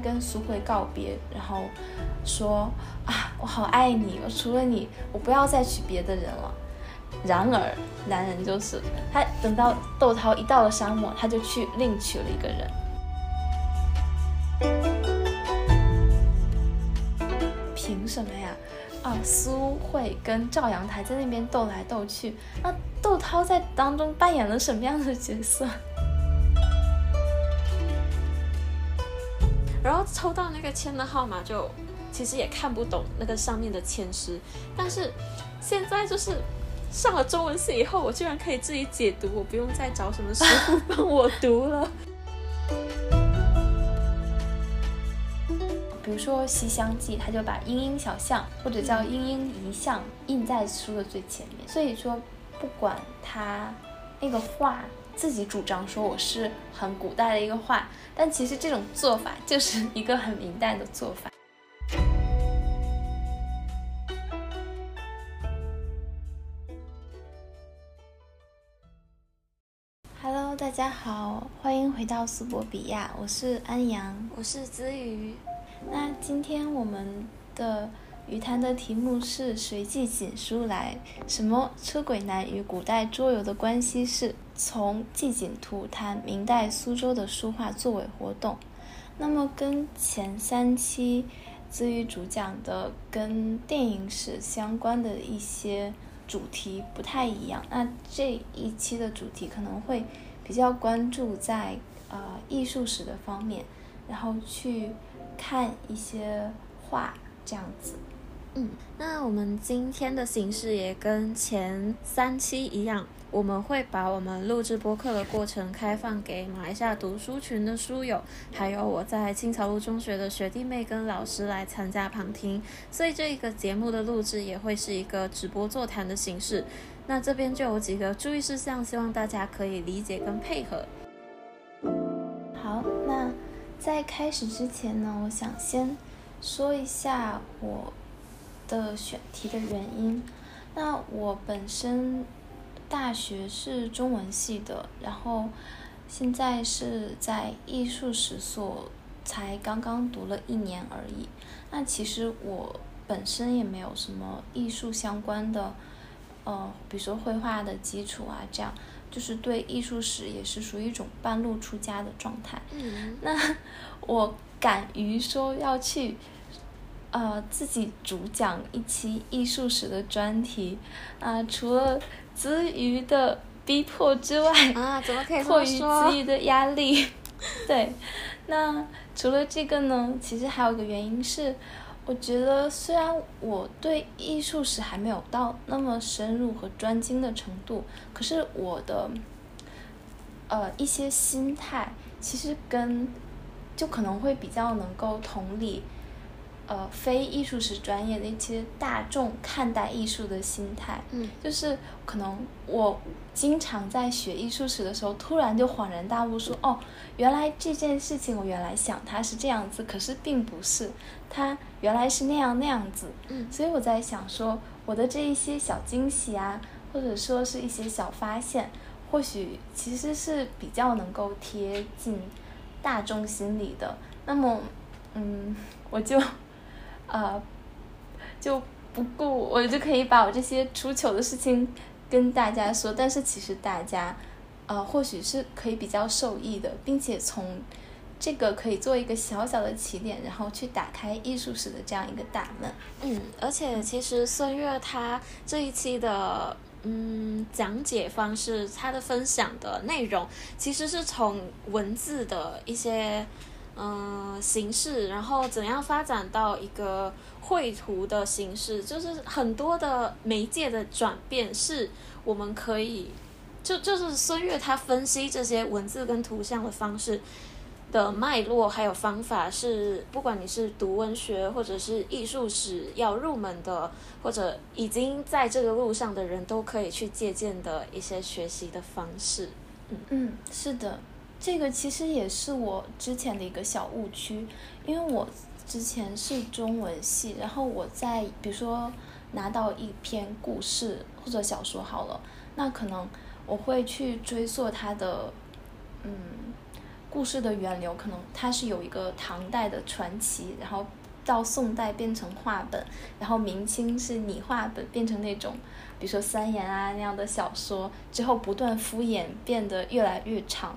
跟苏慧告别，然后说啊，我好爱你，我除了你，我不要再娶别的人了。然而，男人就是他，等到窦涛一到了沙漠，他就去另娶了一个人。凭什么呀？啊，苏慧跟赵阳台在那边斗来斗去，那窦涛在当中扮演了什么样的角色？然后抽到那个签的号码，就其实也看不懂那个上面的签诗，但是现在就是上了中文系以后，我居然可以自己解读，我不用再找什么师傅帮我读了。比如说《西厢记》，他就把莺莺小象或者叫莺莺遗像印在书的最前面。所以说，不管他那个画自己主张说我是很古代的一个画，但其实这种做法就是一个很明代的做法。Hello，大家好，欢迎回到苏博比亚，我是安阳，我是子瑜。那今天我们的语谈的题目是随记锦书来，什么车轨男与古代桌游的关系是从季锦图谈明代苏州的书画作为活动。那么跟前三期子瑜主讲的跟电影史相关的一些主题不太一样。那这一期的主题可能会比较关注在呃艺术史的方面，然后去。看一些画这样子，嗯，那我们今天的形式也跟前三期一样，我们会把我们录制播客的过程开放给马来西亚读书群的书友，还有我在青草路中学的学弟妹跟老师来参加旁听，所以这一个节目的录制也会是一个直播座谈的形式。那这边就有几个注意事项，希望大家可以理解跟配合。好，那。在开始之前呢，我想先说一下我的选题的原因。那我本身大学是中文系的，然后现在是在艺术史所，才刚刚读了一年而已。那其实我本身也没有什么艺术相关的，呃，比如说绘画的基础啊，这样。就是对艺术史也是属于一种半路出家的状态。嗯，那我敢于说要去，呃，自己主讲一期艺术史的专题，啊，除了子瑜的逼迫之外，啊，怎么可以迫于子瑜的压力，对，那除了这个呢，其实还有个原因是。我觉得虽然我对艺术史还没有到那么深入和专精的程度，可是我的，呃一些心态其实跟，就可能会比较能够同理。呃，非艺术史专业的一些大众看待艺术的心态，嗯，就是可能我经常在学艺术史的时候，突然就恍然大悟，说哦，原来这件事情我原来想它是这样子，可是并不是，它原来是那样那样子，嗯，所以我在想说，我的这一些小惊喜啊，或者说是一些小发现，或许其实是比较能够贴近大众心理的，那么，嗯，我就。呃，就不顾我就可以把我这些出糗的事情跟大家说，但是其实大家，呃，或许是可以比较受益的，并且从这个可以做一个小小的起点，然后去打开艺术史的这样一个大门。嗯，而且其实孙悦他这一期的嗯讲解方式，他的分享的内容，其实是从文字的一些。嗯，形式，然后怎样发展到一个绘图的形式，就是很多的媒介的转变，是我们可以，就就是孙悦他分析这些文字跟图像的方式的脉络，还有方法，是不管你是读文学或者是艺术史要入门的，或者已经在这个路上的人都可以去借鉴的一些学习的方式。嗯嗯，是的。这个其实也是我之前的一个小误区，因为我之前是中文系，然后我在比如说拿到一篇故事或者小说好了，那可能我会去追溯它的，嗯，故事的源流，可能它是有一个唐代的传奇，然后到宋代变成话本，然后明清是拟话本变成那种，比如说三言啊那样的小说，之后不断敷衍，变得越来越长。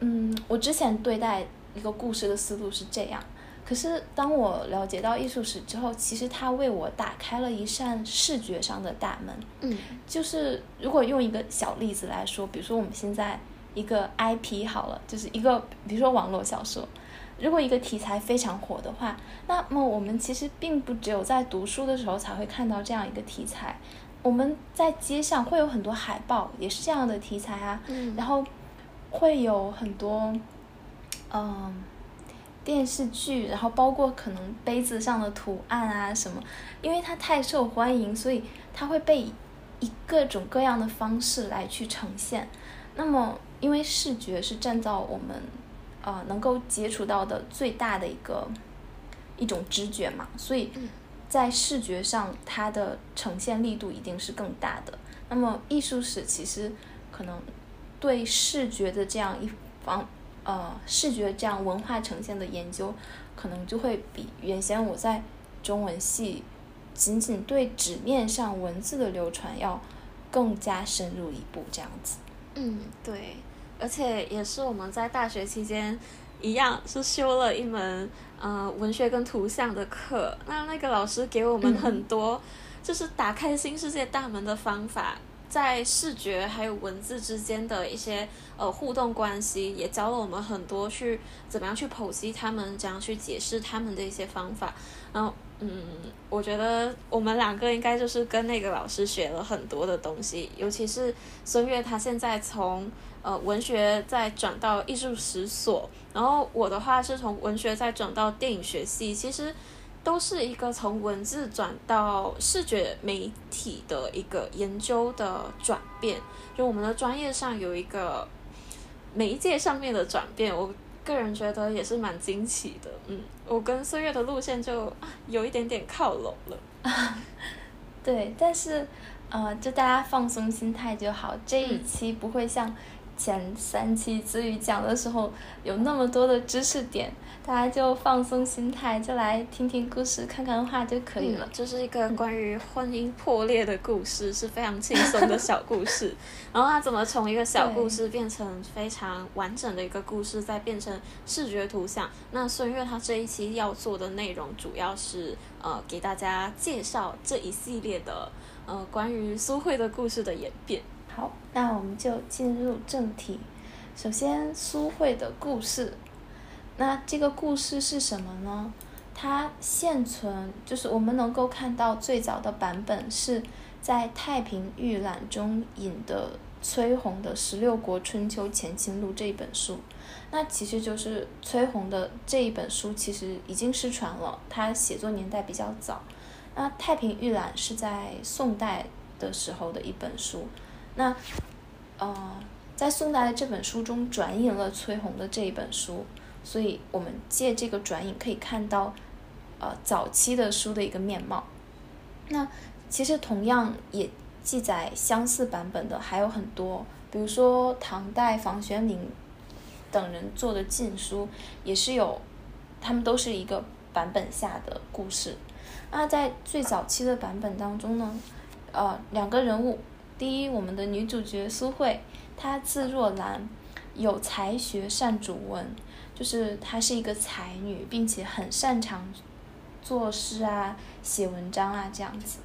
嗯，我之前对待一个故事的思路是这样。可是当我了解到艺术史之后，其实它为我打开了一扇视觉上的大门。嗯，就是如果用一个小例子来说，比如说我们现在一个 IP 好了，就是一个比如说网络小说，如果一个题材非常火的话，那么我们其实并不只有在读书的时候才会看到这样一个题材，我们在街上会有很多海报，也是这样的题材啊。嗯，然后会有很多，嗯。电视剧，然后包括可能杯子上的图案啊什么，因为它太受欢迎，所以它会被以各种各样的方式来去呈现。那么，因为视觉是占到我们呃能够接触到的最大的一个一种知觉嘛，所以在视觉上它的呈现力度一定是更大的。那么，艺术史其实可能对视觉的这样一方。呃，视觉这样文化呈现的研究，可能就会比原先我在中文系仅仅对纸面上文字的流传要更加深入一步，这样子。嗯，对，而且也是我们在大学期间一样是修了一门呃文学跟图像的课，那那个老师给我们很多就是打开新世界大门的方法。在视觉还有文字之间的一些呃互动关系，也教了我们很多去怎么样去剖析他们，怎样去解释他们的一些方法。然后，嗯，我觉得我们两个应该就是跟那个老师学了很多的东西，尤其是孙悦，他现在从呃文学再转到艺术史所，然后我的话是从文学再转到电影学系，其实。都是一个从文字转到视觉媒体的一个研究的转变，就我们的专业上有一个媒介上面的转变，我个人觉得也是蛮惊奇的。嗯，我跟岁月的路线就有一点点靠拢了。对，但是呃，就大家放松心态就好，这一期不会像前三期子宇讲的时候有那么多的知识点。大家就放松心态，就来听听故事、看看画就可以了。这是一个关于婚姻破裂的故事，是非常轻松的小故事。然后它怎么从一个小故事变成非常完整的一个故事，再变成视觉图像？那孙悦他这一期要做的内容，主要是呃给大家介绍这一系列的呃关于苏慧的故事的演变。好，那我们就进入正题。首先，苏慧的故事。那这个故事是什么呢？它现存就是我们能够看到最早的版本是在《太平御览》中引的崔洪的《十六国春秋前秦录》这一本书。那其实就是崔洪的这一本书，其实已经失传了。他写作年代比较早。那《太平御览》是在宋代的时候的一本书。那呃，在宋代的这本书中转引了崔洪的这一本书。所以我们借这个转引可以看到，呃，早期的书的一个面貌。那其实同样也记载相似版本的还有很多，比如说唐代房玄龄等人做的禁书，也是有，他们都是一个版本下的故事。那在最早期的版本当中呢，呃，两个人物，第一，我们的女主角苏慧，她字若兰，有才学，善主文。就是她是一个才女，并且很擅长作诗啊、写文章啊这样子。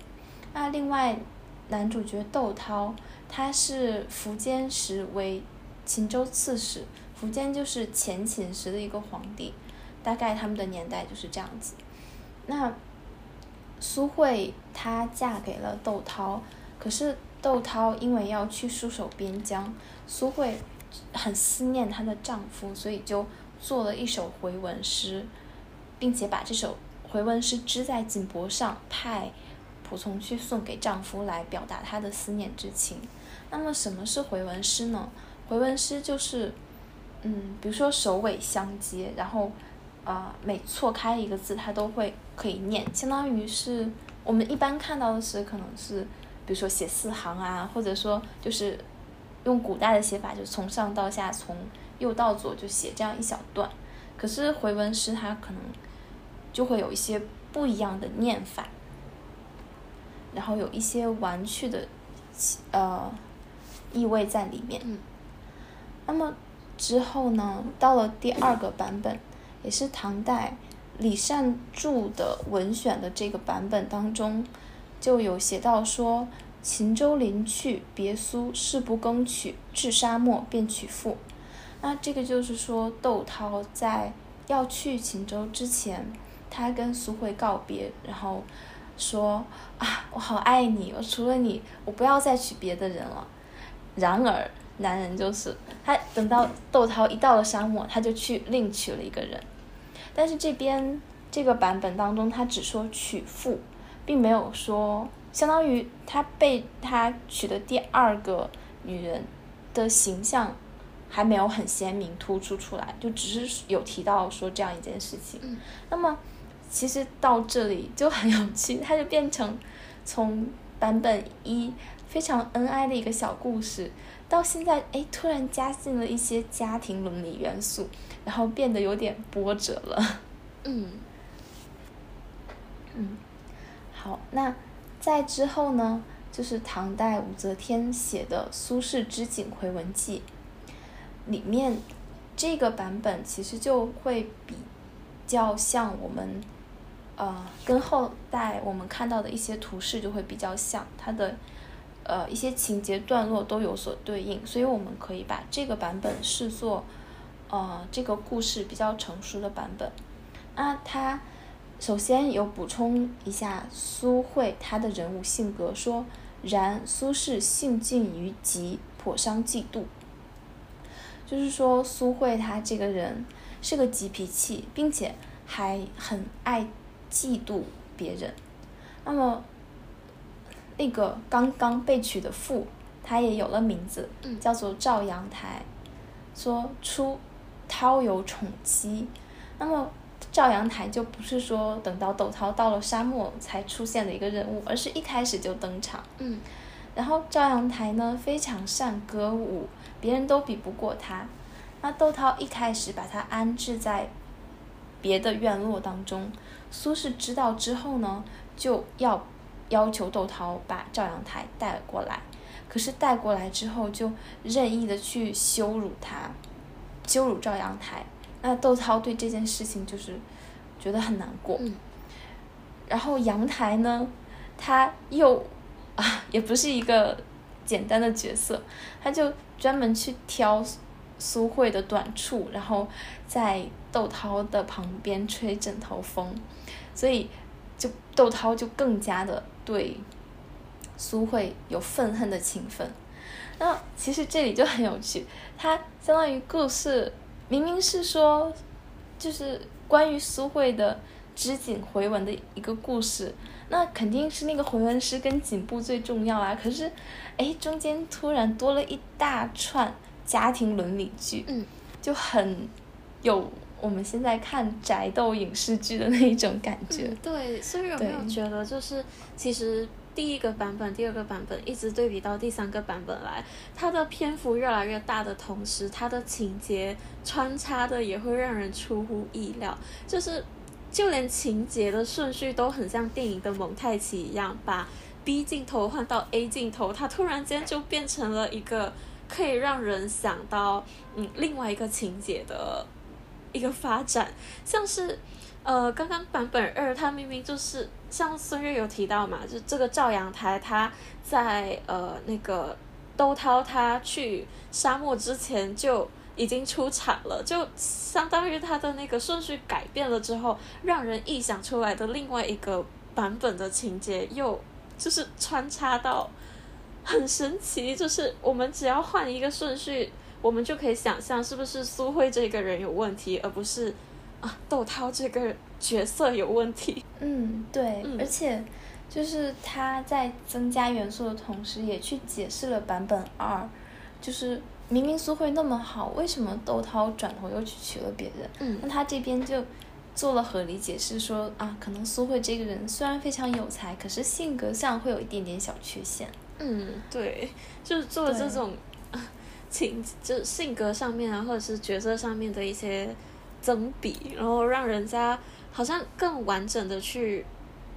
那另外男主角窦涛，他是苻坚时为秦州刺史，苻坚就是前秦时的一个皇帝，大概他们的年代就是这样子。那苏慧她嫁给了窦涛，可是窦涛因为要去戍守边疆，苏慧很思念她的丈夫，所以就。做了一首回文诗，并且把这首回文诗织在锦帛上，派仆从去送给丈夫，来表达她的思念之情。那么，什么是回文诗呢？回文诗就是，嗯，比如说首尾相接，然后，啊，每错开一个字，它都会可以念，相当于是我们一般看到的诗，可能是，比如说写四行啊，或者说就是用古代的写法，就从上到下从。右到左就写这样一小段，可是回文诗它可能就会有一些不一样的念法，然后有一些玩趣的呃意味在里面。嗯。那么之后呢，到了第二个版本，也是唐代李善注的文选的这个版本当中，就有写到说。秦州临去，别苏事不更取，至沙漠便取赋。那这个就是说，窦涛在要去秦州之前，他跟苏慧告别，然后说啊，我好爱你，我除了你，我不要再娶别的人了。然而，男人就是他，等到窦涛一到了沙漠，他就去另娶了一个人。但是这边这个版本当中，他只说娶妇，并没有说。相当于他被他娶的第二个女人的形象还没有很鲜明突出出来，就只是有提到说这样一件事情。那么其实到这里就很有趣，它就变成从版本一非常恩爱的一个小故事，到现在哎突然加进了一些家庭伦理元素，然后变得有点波折了。嗯嗯，好，那。在之后呢，就是唐代武则天写的《苏轼之锦回文记》，里面这个版本其实就会比较像我们，呃，跟后代我们看到的一些图示就会比较像，它的呃一些情节段落都有所对应，所以我们可以把这个版本视作，呃，这个故事比较成熟的版本。那它。首先有补充一下苏慧她的人物性格，说然苏轼性静于极，颇伤嫉妒。就是说苏慧她这个人是个急脾气，并且还很爱嫉妒别人。那么那个刚刚被娶的妇，她也有了名字，叫做赵阳台。说出涛有宠妻，那么。赵阳台就不是说等到窦涛到了沙漠才出现的一个人物，而是一开始就登场。嗯，然后赵阳台呢非常善歌舞，别人都比不过他。那窦涛一开始把他安置在别的院落当中，苏轼知道之后呢，就要要求窦涛把赵阳台带过来。可是带过来之后，就任意的去羞辱他，羞辱赵阳台。那窦涛对这件事情就是觉得很难过，然后阳台呢，他又啊也不是一个简单的角色，他就专门去挑苏慧的短处，然后在窦涛的旁边吹枕头风，所以就窦涛就更加的对苏慧有愤恨的情分。那其实这里就很有趣，它相当于故事。明明是说，就是关于苏慧的织锦回文的一个故事，那肯定是那个回文诗跟锦布最重要啊。可是，哎，中间突然多了一大串家庭伦理剧，嗯就很有我们现在看宅斗影视剧的那一种感觉。对，所以有没有觉得就是其实？第一个版本、第二个版本一直对比到第三个版本来，它的篇幅越来越大的同时，它的情节穿插的也会让人出乎意料。就是，就连情节的顺序都很像电影的蒙太奇一样，把 B 镜头换到 A 镜头，它突然间就变成了一个可以让人想到嗯另外一个情节的一个发展，像是。呃，刚刚版本二，它明明就是像孙悦有提到嘛，就这个赵阳台，他在呃那个窦涛他去沙漠之前就已经出场了，就相当于他的那个顺序改变了之后，让人臆想出来的另外一个版本的情节又就是穿插到很神奇，就是我们只要换一个顺序，我们就可以想象是不是苏慧这个人有问题，而不是啊。窦涛这个角色有问题。嗯，对，而且就是他在增加元素的同时，也去解释了版本二，就是明明苏慧那么好，为什么窦涛转头又去娶了别人？嗯，那他这边就做了合理解释，说啊，可能苏慧这个人虽然非常有才，可是性格上会有一点点小缺陷。嗯，对，就是做这种情，就是性格上面啊，或者是角色上面的一些增比，然后让人家好像更完整的去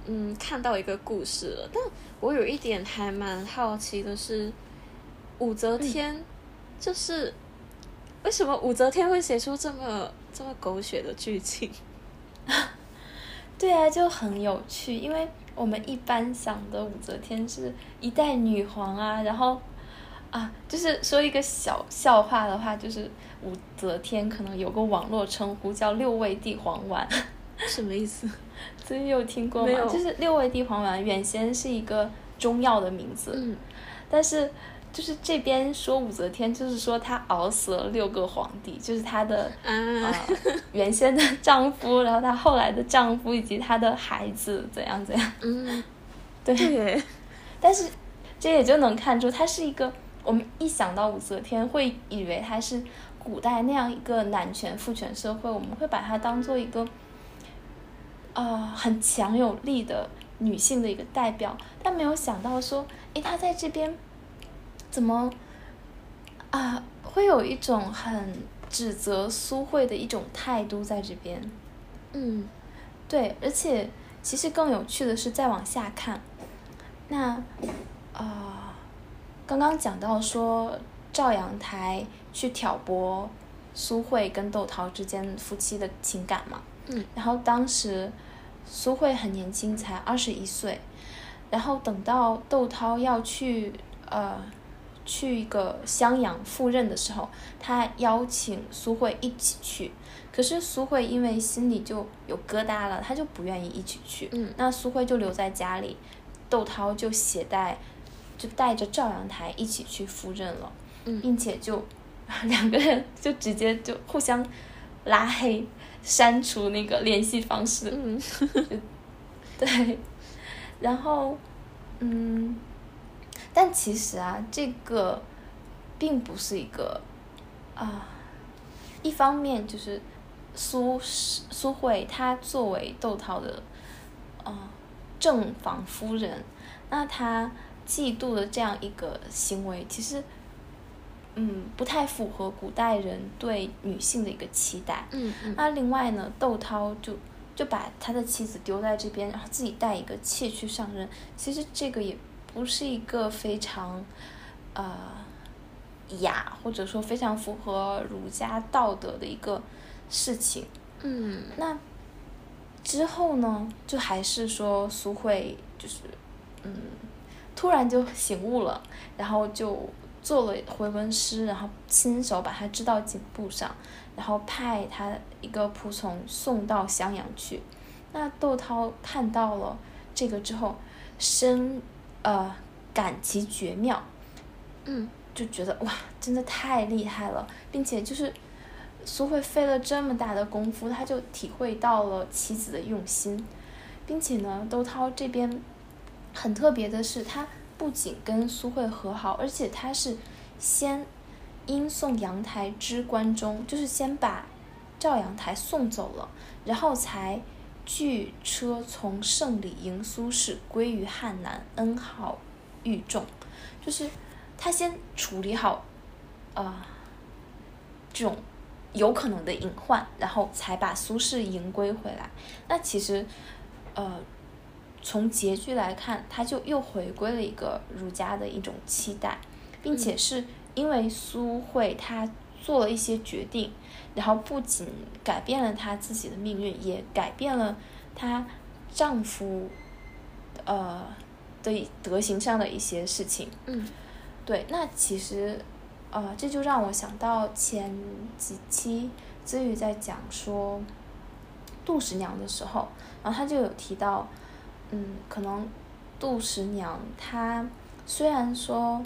嗯看到一个故事了。但我有一点还蛮好奇的是，武则天就是为什么武则天会写出这么这么狗血的剧情？对啊，就很有趣，因为我们一般想的武则天是一代女皇啊，然后啊，就是说一个小笑话的话，就是武则天可能有个网络称呼叫六味地黄丸，什么意思？所以有听过吗？就是六味地黄丸原先是一个中药的名字，嗯，但是。就是这边说武则天，就是说她熬死了六个皇帝，就是她的啊原先的丈夫，然后她后来的丈夫以及她的孩子怎样怎样。嗯，对。但是这也就能看出，她是一个我们一想到武则天会以为她是古代那样一个男权父权社会，我们会把她当做一个啊很强有力的女性的一个代表，但没有想到说，诶，她在这边。怎么啊？会有一种很指责苏慧的一种态度在这边。嗯，对，而且其实更有趣的是再往下看，那啊，刚刚讲到说赵阳台去挑拨苏慧跟窦涛之间夫妻的情感嘛。嗯。然后当时苏慧很年轻，才二十一岁，然后等到窦涛要去呃。去一个襄阳赴任的时候，他邀请苏慧一起去，可是苏慧因为心里就有疙瘩了，他就不愿意一起去。嗯，那苏慧就留在家里，窦涛就携带，就带着赵阳台一起去赴任了，并且就两个人就直接就互相拉黑，删除那个联系方式。嗯，对，然后，嗯。但其实啊，这个并不是一个啊，一方面就是苏苏慧她作为窦涛的呃正房夫人，那她嫉妒的这样一个行为，其实嗯不太符合古代人对女性的一个期待。嗯嗯。那另外呢，窦涛就就把他的妻子丢在这边，然后自己带一个妾去上任，其实这个也。不是一个非常，呃，雅或者说非常符合儒家道德的一个事情。嗯。那之后呢？就还是说苏慧就是，嗯，突然就醒悟了，然后就做了回文诗，然后亲手把它织到颈部上，然后派他一个仆从送到襄阳去。那窦涛看到了这个之后，深。呃，感其绝妙，嗯，就觉得哇，真的太厉害了，并且就是苏慧费了这么大的功夫，他就体会到了妻子的用心，并且呢，窦涛这边很特别的是，他不仅跟苏慧和好，而且他是先因送阳台之关中，就是先把赵阳台送走了，然后才。巨车从胜里迎苏轼归于汉南，恩好愈重，就是他先处理好，啊，这种有可能的隐患，然后才把苏轼迎归回来。那其实，呃，从结局来看，他就又回归了一个儒家的一种期待，并且是因为苏慧他做了一些决定。然后不仅改变了她自己的命运，也改变了她丈夫，呃的德行上的一些事情。嗯，对，那其实，呃，这就让我想到前几期子宇在讲说杜十娘的时候，然后他就有提到，嗯，可能杜十娘她虽然说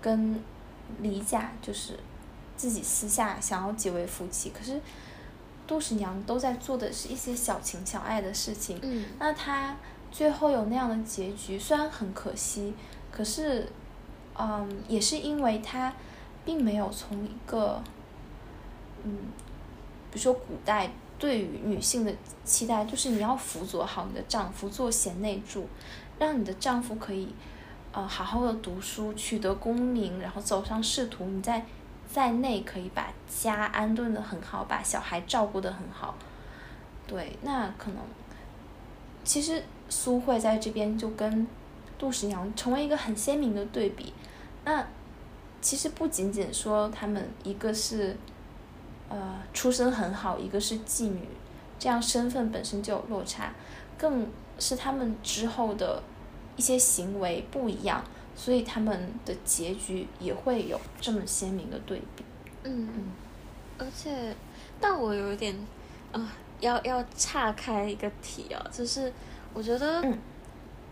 跟李甲就是。自己私下想要结为夫妻，可是杜十娘都在做的是一些小情小爱的事情。嗯，那她最后有那样的结局，虽然很可惜，可是，嗯，也是因为她并没有从一个，嗯，比如说古代对于女性的期待，就是你要辅佐好你的丈夫，做贤内助，让你的丈夫可以，呃，好好的读书，取得功名，然后走上仕途，你再。在内可以把家安顿的很好，把小孩照顾的很好。对，那可能其实苏慧在这边就跟杜十娘成为一个很鲜明的对比。那其实不仅仅说他们一个是呃出身很好，一个是妓女，这样身份本身就有落差，更是他们之后的一些行为不一样，所以他们的结局也会有这么鲜明的对比。嗯，而且，但我有一点啊。要要岔开一个题啊，就是我觉得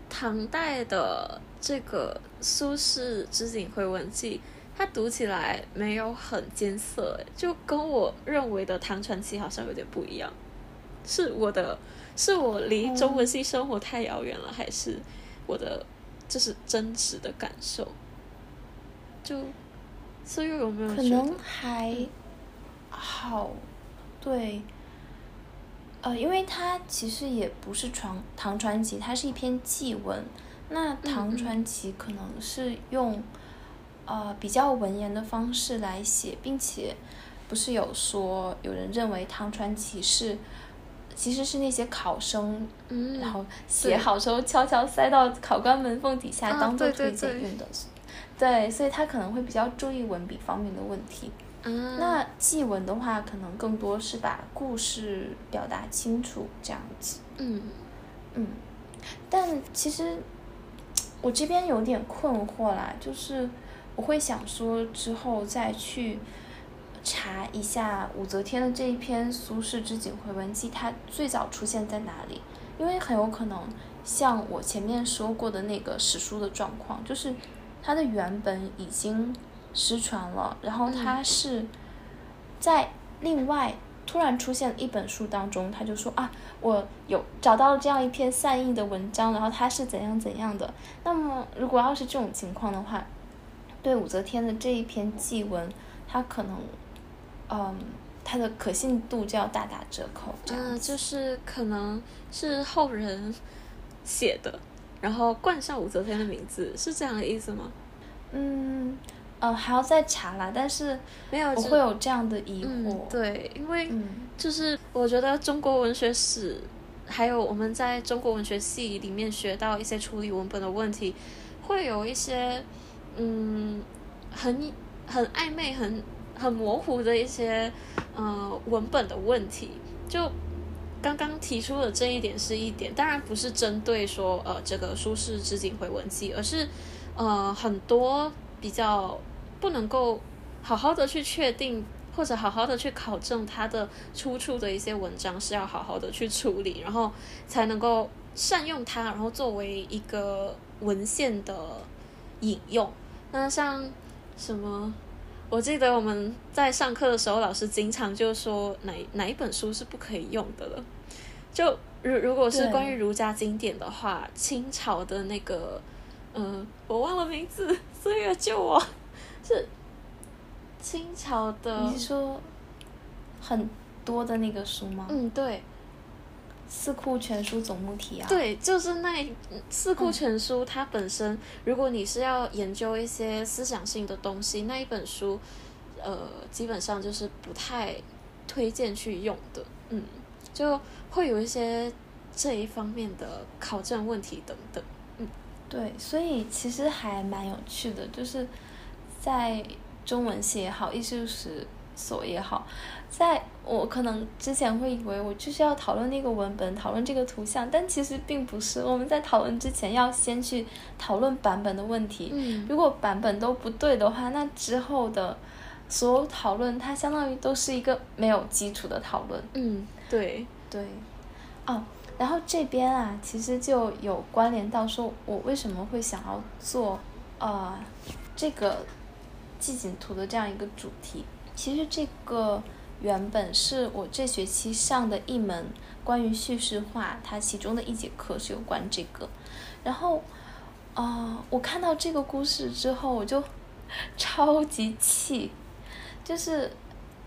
唐代的这个苏轼《织锦会文记》，它读起来没有很艰涩，就跟我认为的唐传奇好像有点不一样。是我的，是我离中文系生活太遥远了，还是我的这是真实的感受？就所以有没有可能还好？对。呃，因为它其实也不是传唐传奇，它是一篇祭文。那唐传奇可能是用呃比较文言的方式来写，并且不是有说有人认为唐传奇是其实是那些考生，然后写好之后悄悄塞到考官门缝底下当做推荐用的。对，所以他可能会比较注意文笔方面的问题。那祭文的话，可能更多是把故事表达清楚这样子。嗯嗯，但其实我这边有点困惑啦，就是我会想说之后再去查一下武则天的这一篇《苏轼之锦回文记》，它最早出现在哪里？因为很有可能像我前面说过的那个史书的状况，就是它的原本已经。失传了，然后他是在另外突然出现一本书当中，他就说啊，我有找到了这样一篇散佚的文章，然后他是怎样怎样的。那么如果要是这种情况的话，对武则天的这一篇祭文，它可能，嗯，它的可信度就要大打折扣。嗯，就是可能是后人写的，然后冠上武则天的名字，是这样的意思吗？嗯。呃，还要再查啦，但是没有，我会有这样的疑惑。对，因为就是我觉得中国文学史，还有我们在中国文学系里面学到一些处理文本的问题，会有一些嗯很很暧昧、很很模糊的一些呃文本的问题。就刚刚提出的这一点是一点，当然不是针对说呃这个《苏轼之锦回文记》，而是呃很多。比较不能够好好的去确定或者好好的去考证它的出处的一些文章是要好好的去处理，然后才能够善用它，然后作为一个文献的引用。那像什么？我记得我们在上课的时候，老师经常就说哪哪一本书是不可以用的了。就如如果是关于儒家经典的话，清朝的那个。嗯，我忘了名字，岁月救我，是清朝的。你是说很多的那个书吗？嗯，对，《四库全书总目题》啊。对，就是那《四库全书》，它本身，如果你是要研究一些思想性的东西，那一本书，呃，基本上就是不太推荐去用的。嗯，就会有一些这一方面的考证问题等等。嗯对，所以其实还蛮有趣的，就是在中文系也好，艺术史所也好，在我可能之前会以为我就是要讨论那个文本，讨论这个图像，但其实并不是。我们在讨论之前要先去讨论版本的问题。嗯。如果版本都不对的话，那之后的所有讨论，它相当于都是一个没有基础的讨论。嗯，对对，哦。然后这边啊，其实就有关联到说，我为什么会想要做，呃，这个季景图的这样一个主题。其实这个原本是我这学期上的一门关于叙事化，它其中的一节课是有关这个。然后，啊，我看到这个故事之后，我就 超级气，就是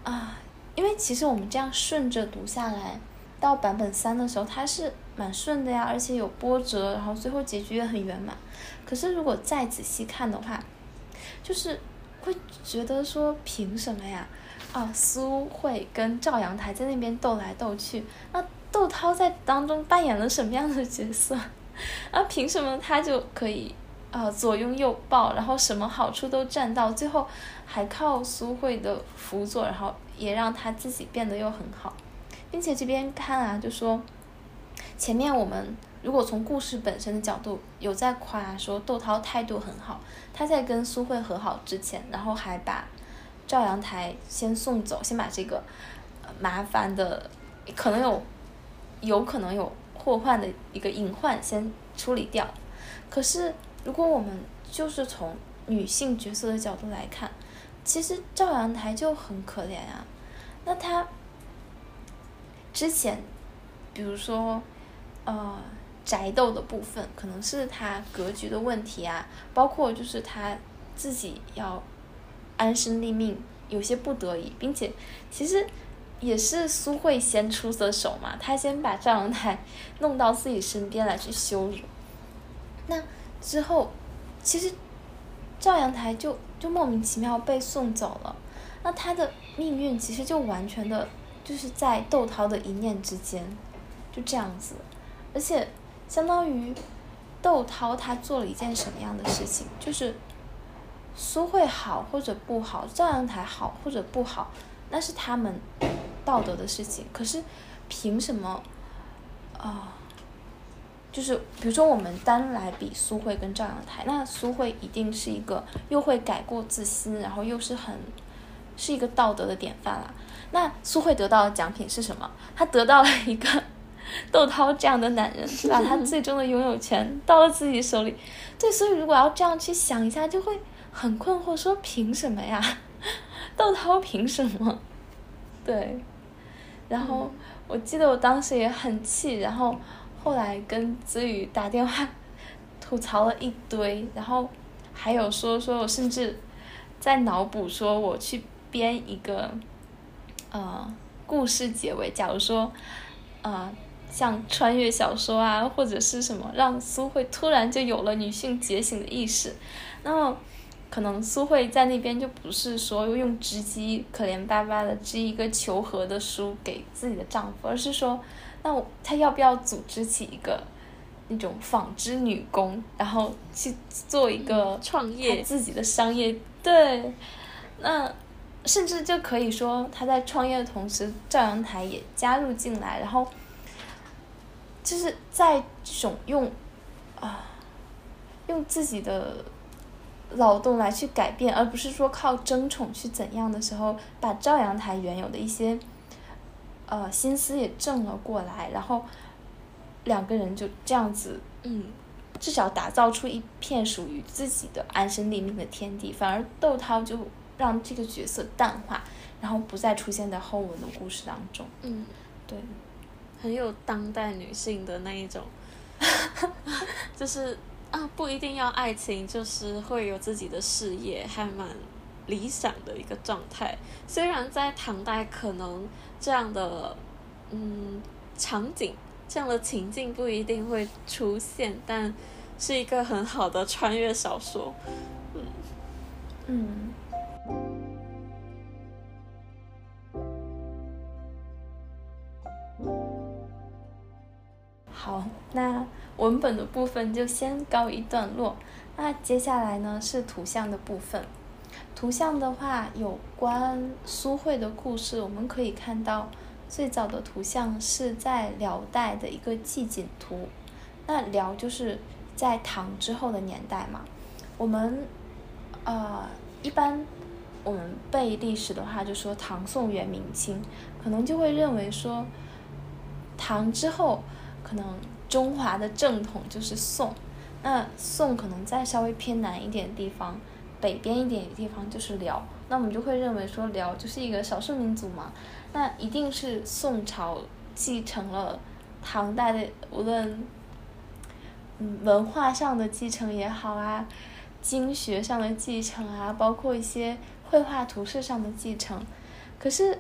啊，因为其实我们这样顺着读下来。到版本三的时候，它是蛮顺的呀，而且有波折，然后最后结局也很圆满。可是如果再仔细看的话，就是会觉得说凭什么呀？啊，苏慧跟赵阳台在那边斗来斗去，那窦涛在当中扮演了什么样的角色？啊，凭什么他就可以啊左拥右抱，然后什么好处都占到，最后还靠苏慧的辅佐，然后也让他自己变得又很好，并且这边看啊，就说前面我们如果从故事本身的角度有在夸说窦涛态度很好，他在跟苏慧和好之前，然后还把赵阳台先送走，先把这个麻烦的可能有有可能有。祸患的一个隐患先处理掉，可是如果我们就是从女性角色的角度来看，其实赵阳台就很可怜啊。那她之前，比如说，呃，宅斗的部分，可能是她格局的问题啊，包括就是她自己要安身立命，有些不得已，并且其实。也是苏慧先出的手嘛，他先把赵阳台弄到自己身边来去羞辱，那之后，其实赵阳台就就莫名其妙被送走了，那他的命运其实就完全的就是在窦涛的一念之间，就这样子，而且相当于窦涛他做了一件什么样的事情，就是苏慧好或者不好，赵阳台好或者不好，那是他们。道德的事情，可是凭什么啊？就是比如说，我们单来比苏慧跟赵阳台，那苏慧一定是一个又会改过自新，然后又是很是一个道德的典范啦。那苏慧得到的奖品是什么？她得到了一个 窦涛这样的男人，把他最终的拥有权到了自己手里。对，所以如果要这样去想一下，就会很困惑，说凭什么呀？窦涛凭什么？对。然后我记得我当时也很气，然后后来跟子宇打电话吐槽了一堆，然后还有说说我甚至在脑补说我去编一个呃故事结尾，假如说呃像穿越小说啊或者是什么，让苏慧突然就有了女性觉醒的意识，那么。可能苏慧在那边就不是说用织机可怜巴巴的织一个求和的书给自己的丈夫，而是说，那她要不要组织起一个那种纺织女工，然后去做一个创业自己的商业？对，那甚至就可以说她在创业的同时，赵阳台也加入进来，然后就是在这种用啊用自己的。劳动来去改变，而不是说靠争宠去怎样的时候，把赵阳台原有的一些，呃心思也正了过来，然后两个人就这样子，嗯，至少打造出一片属于自己的安身立命的天地。反而窦涛就让这个角色淡化，然后不再出现在后文的故事当中。嗯，对，很有当代女性的那一种，就是。啊，不一定要爱情，就是会有自己的事业，还蛮理想的一个状态。虽然在唐代可能这样的嗯场景、这样的情境不一定会出现，但是一个很好的穿越小说。嗯嗯。好，那。文本的部分就先告一段落，那接下来呢是图像的部分。图像的话，有关苏慧的故事，我们可以看到最早的图像是在辽代的一个祭景图。那辽就是在唐之后的年代嘛。我们呃一般我们背历史的话，就说唐宋元明清，可能就会认为说唐之后可能。中华的正统就是宋，那宋可能再稍微偏南一点地方，北边一点地方就是辽，那我们就会认为说辽就是一个少数民族嘛，那一定是宋朝继承了唐代的，无论嗯文化上的继承也好啊，经学上的继承啊，包括一些绘画图式上的继承，可是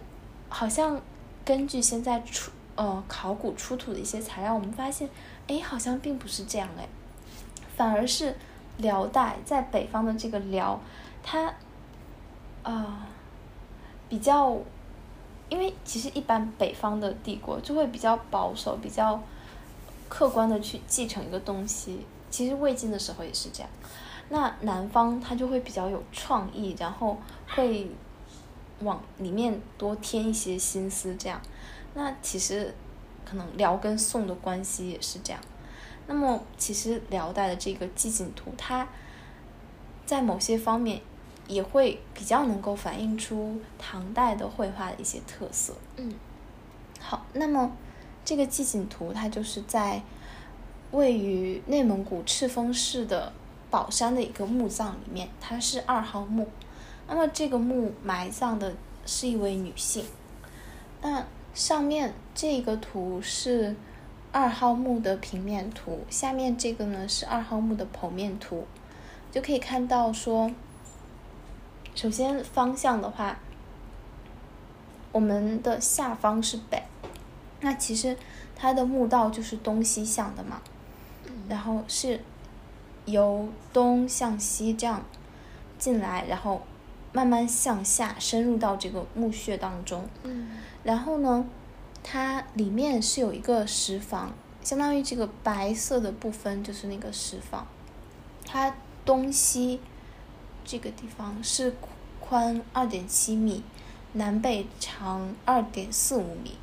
好像根据现在出。呃，考古出土的一些材料，我们发现，哎，好像并不是这样哎，反而是辽代在北方的这个辽，它啊、比较，因为其实一般北方的帝国就会比较保守，比较客观的去继承一个东西。其实魏晋的时候也是这样。那南方它就会比较有创意，然后会往里面多添一些心思，这样。那其实可能辽跟宋的关系也是这样。那么其实辽代的这个祭景图，它在某些方面也会比较能够反映出唐代的绘画的一些特色。嗯好，那么这个祭景图它就是在位于内蒙古赤峰市的宝山的一个墓葬里面，它是二号墓。那么这个墓埋葬的是一位女性。那上面这个图是二号墓的平面图，下面这个呢是二号墓的剖面图，就可以看到说，首先方向的话，我们的下方是北，那其实它的墓道就是东西向的嘛，然后是由东向西这样进来，然后慢慢向下深入到这个墓穴当中。嗯然后呢，它里面是有一个石房，相当于这个白色的部分就是那个石房。它东西这个地方是宽二点七米，南北长二点四五米，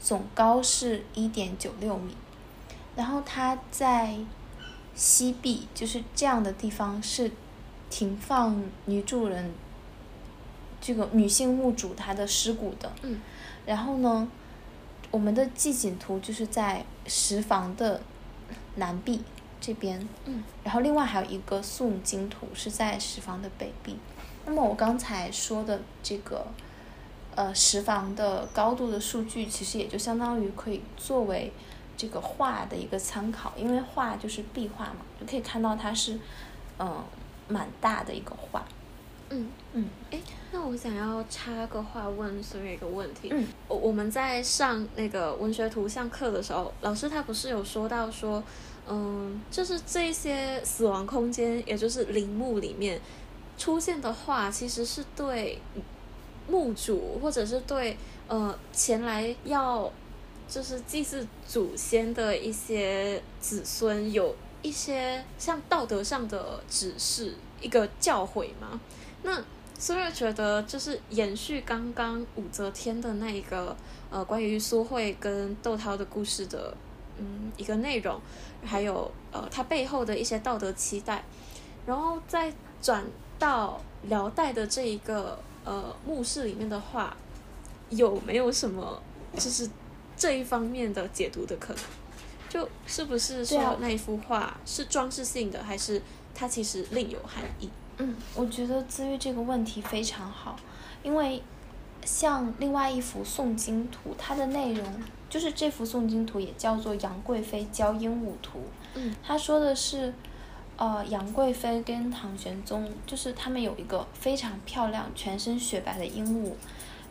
总高是一点九六米。然后它在西壁，就是这样的地方是停放女主人这个女性墓主她的尸骨的。然后呢，我们的祭景图就是在石房的南壁这边，嗯然后另外还有一个宋经图是在石房的北壁。那么我刚才说的这个，呃，石房的高度的数据，其实也就相当于可以作为这个画的一个参考，因为画就是壁画嘛，就可以看到它是，嗯、蛮大的一个画。嗯嗯哎，那我想要插个话问孙悦一个问题。嗯我我们在上那个文学图像课的时候，老师他不是有说到说，嗯，就是这些死亡空间，也就是陵墓里面出现的话，其实是对墓主或者是对呃前来要就是祭祀祖先的一些子孙有一些像道德上的指示，一个教诲吗？那孙悦觉得，就是延续刚刚武则天的那一个呃关于苏慧跟窦涛的故事的嗯一个内容，还有呃它背后的一些道德期待，然后再转到辽代的这一个呃墓室里面的话，有没有什么就是这一方面的解读的可能？就是不是说那一幅画是装饰性的，还是它其实另有含义？嗯，我觉得自愈这个问题非常好，因为像另外一幅宋经图，它的内容就是这幅宋经图也叫做杨贵妃教鹦鹉图，嗯。他说的是，呃，杨贵妃跟唐玄宗，就是他们有一个非常漂亮、全身雪白的鹦鹉，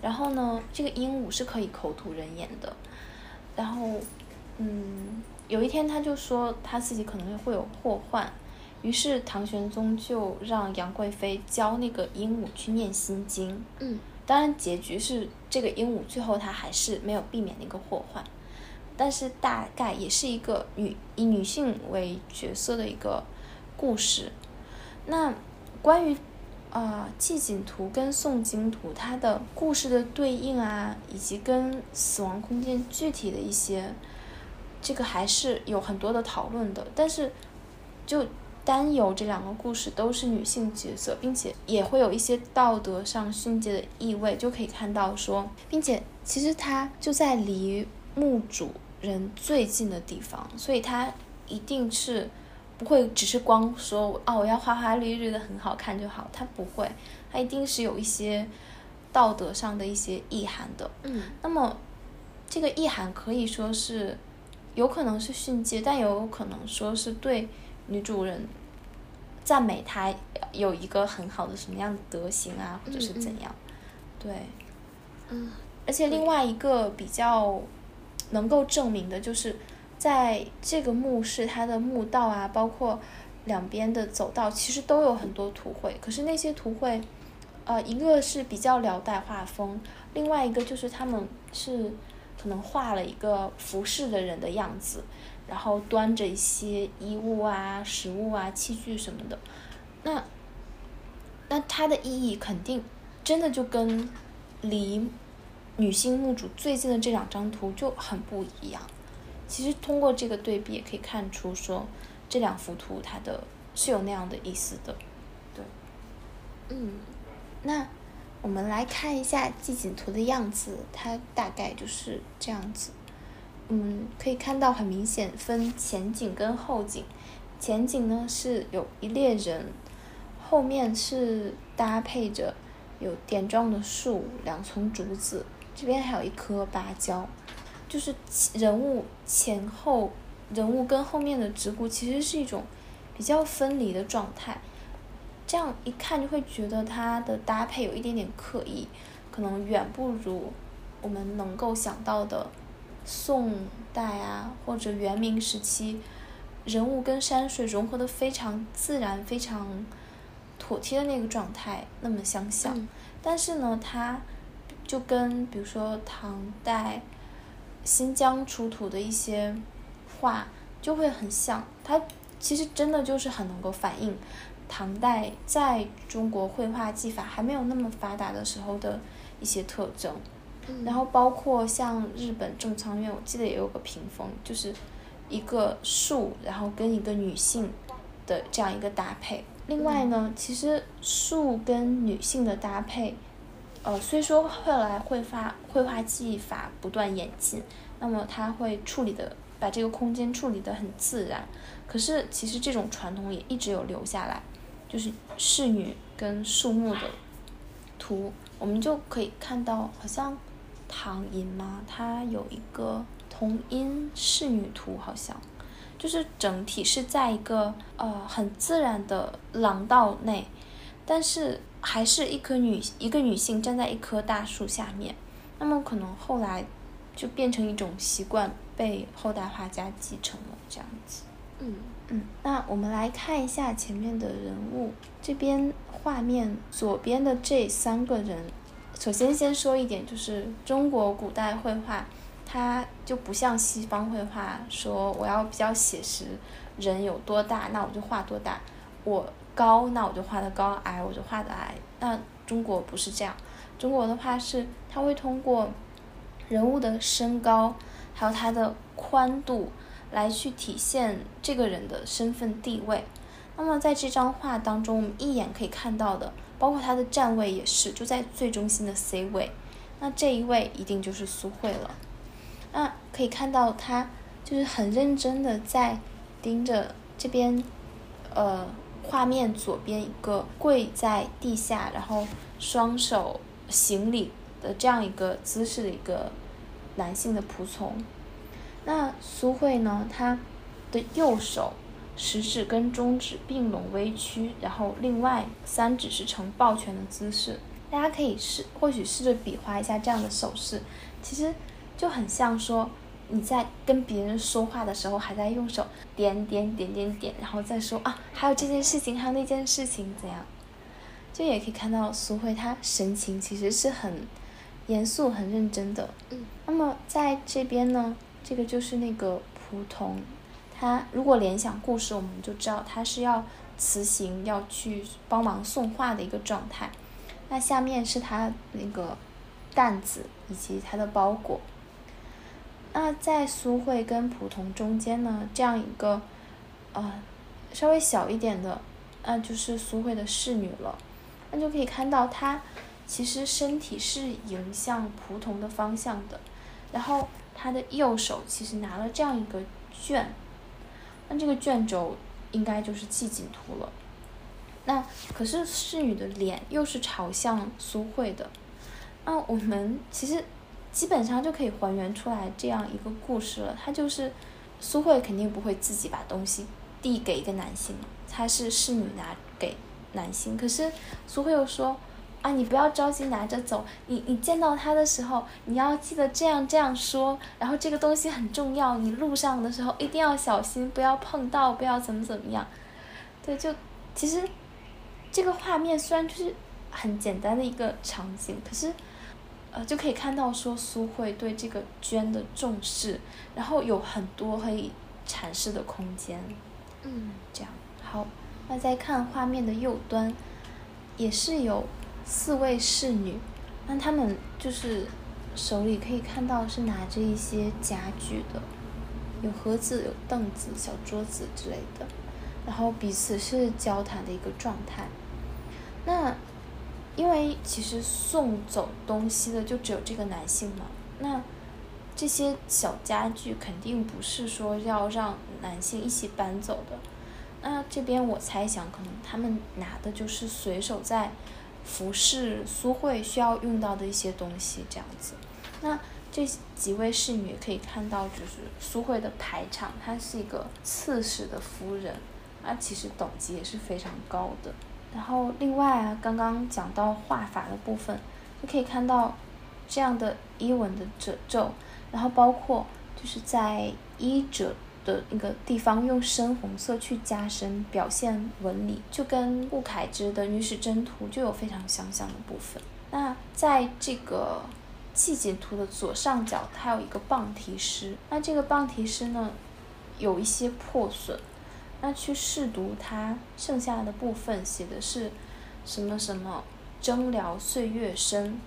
然后呢，这个鹦鹉是可以口吐人言的，然后，嗯，有一天他就说他自己可能会有祸患，于是唐玄宗就让杨贵妃教那个鹦鹉去念心经，嗯当然结局是这个鹦鹉最后它还是没有避免那个祸患，但是大概也是一个女以女性为角色的一个故事。那关于啊、祭景图跟诵经图它的故事的对应啊，以及跟死亡空间具体的一些，这个还是有很多的讨论的。但是就单有这两个故事都是女性角色，并且也会有一些道德上训诫的意味，就可以看到说，并且其实它就在离墓主人最近的地方，所以它一定是不会只是光说哦我要花花绿绿的很好看就好，它不会，它一定是有一些道德上的一些意涵的。嗯那么这个意涵可以说是有可能是训诫，但也有可能说是对女主人赞美她有一个很好的什么样的德行啊，或者是怎样。对，嗯而且另外一个比较能够证明的就是，在这个墓室它的墓道啊，包括两边的走道，其实都有很多图绘。可是那些图绘，呃，一个是比较辽代画风，另外一个就是他们是可能画了一个服侍的人的样子，然后端着一些衣物啊、食物啊、器具什么的，那那它的意义肯定真的就跟离女性墓主最近的这两张图就很不一样。其实通过这个对比也可以看出，说这两幅图它的是有那样的意思的，对，嗯。那我们来看一下季景图的样子，它大概就是这样子。嗯，可以看到很明显分前景跟后景。前景呢是有一列人，后面是搭配着有点状的树，两丛竹子，这边还有一棵芭蕉。就是人物前后，人物跟后面的植物其实是一种比较分离的状态。这样一看就会觉得它的搭配有一点点刻意，可能远不如我们能够想到的宋代啊或者元明时期人物跟山水融合的非常自然、非常妥帖的那个状态那么相像。但是呢，它就跟比如说唐代新疆出土的一些画就会很像，它其实真的就是很能够反映。唐代在中国绘画技法还没有那么发达的时候的一些特征，然后包括像日本正仓院，我记得也有个屏风，就是一个树，然后跟一个女性的这样一个搭配。另外呢，其实树跟女性的搭配，呃，虽说后来绘画绘画技法不断演进，那么它会处理的把这个空间处理的很自然，可是其实这种传统也一直有留下来。就是侍女跟树木的图，我们就可以看到，好像唐寅吗，它有一个同音侍女图，好像就是整体是在一个呃很自然的廊道内，但是还是一棵女一个女性站在一棵大树下面，那么可能后来就变成一种习惯，被后代画家继承了这样子。嗯。嗯，那我们来看一下前面的人物。这边画面左边的这三个人，首先先说一点，就是中国古代绘画，它就不像西方绘画，说我要比较写实，人有多大，那我就画多大；我高，那我就画的高；矮，我就画的矮。那中国不是这样，中国的话是它会通过人物的身高，还有它的宽度。来去体现这个人的身份地位。那么在这张画当中，我们一眼可以看到的，包括他的站位也是，就在最中心的 C 位。那这一位一定就是苏慧了。那可以看到他就是很认真的在盯着这边，呃，画面左边一个跪在地下，然后双手行礼的这样一个姿势的一个男性的仆从。那苏慧呢？她的右手食指跟中指并拢微曲，然后另外三指是呈抱拳的姿势。大家可以试，或许试着比划一下这样的手势，其实就很像说你在跟别人说话的时候，还在用手点点点点点，然后再说啊，还有这件事情，还有那件事情，怎样？就也可以看到苏慧她神情其实是很严肃、很认真的。嗯。那么在这边呢？这个就是那个蒲童，他如果联想故事，我们就知道他是要辞行要去帮忙送画的一个状态。那下面是他那个担子以及他的包裹。那在苏慧跟仆童中间呢，这样一个呃稍微小一点的，那就是苏慧的侍女了。那就可以看到她其实身体是迎向仆童的方向的，然后。他的右手其实拿了这样一个卷，那这个卷轴应该就是季景图了。那可是侍女的脸又是朝向苏慧的，那我们其实基本上就可以还原出来这样一个故事了。他就是苏慧肯定不会自己把东西递给一个男性，他是侍女拿给男性。可是苏慧又说。啊，你不要着急拿着走，你你见到他的时候，你要记得这样这样说，然后这个东西很重要，你路上的时候一定要小心，不要碰到，不要怎么怎么样。对，就其实这个画面虽然就是很简单的一个场景，可是，呃，就可以看到说苏慧对这个绢的重视，然后有很多可以阐释的空间。嗯，这样好。那再看画面的右端，也是有四位侍女，那她们就是手里可以看到是拿着一些家具的，有盒子、有凳子、小桌子之类的，然后彼此是交谈的一个状态。那因为其实送走东西的就只有这个男性嘛，那这些小家具肯定不是说要让男性一起搬走的。那这边我猜想，可能他们拿的就是随手在服侍苏慧需要用到的一些东西，这样子。那这几位侍女可以看到，就是苏慧的排场，她是一个刺史的夫人，那其实等级也是非常高的。然后另外啊，刚刚讲到画法的部分，就可以看到这样的衣纹的褶皱，然后包括就是在衣褶。的那个地方用深红色去加深，表现纹理，就跟顾恺之的《女史箴图》就有非常相像的部分。那在这个季锦图的左上角，它有一个棒题诗。那这个棒题诗呢，有一些破损。那去试读它剩下的部分，写的是什么什么“征辽岁月深，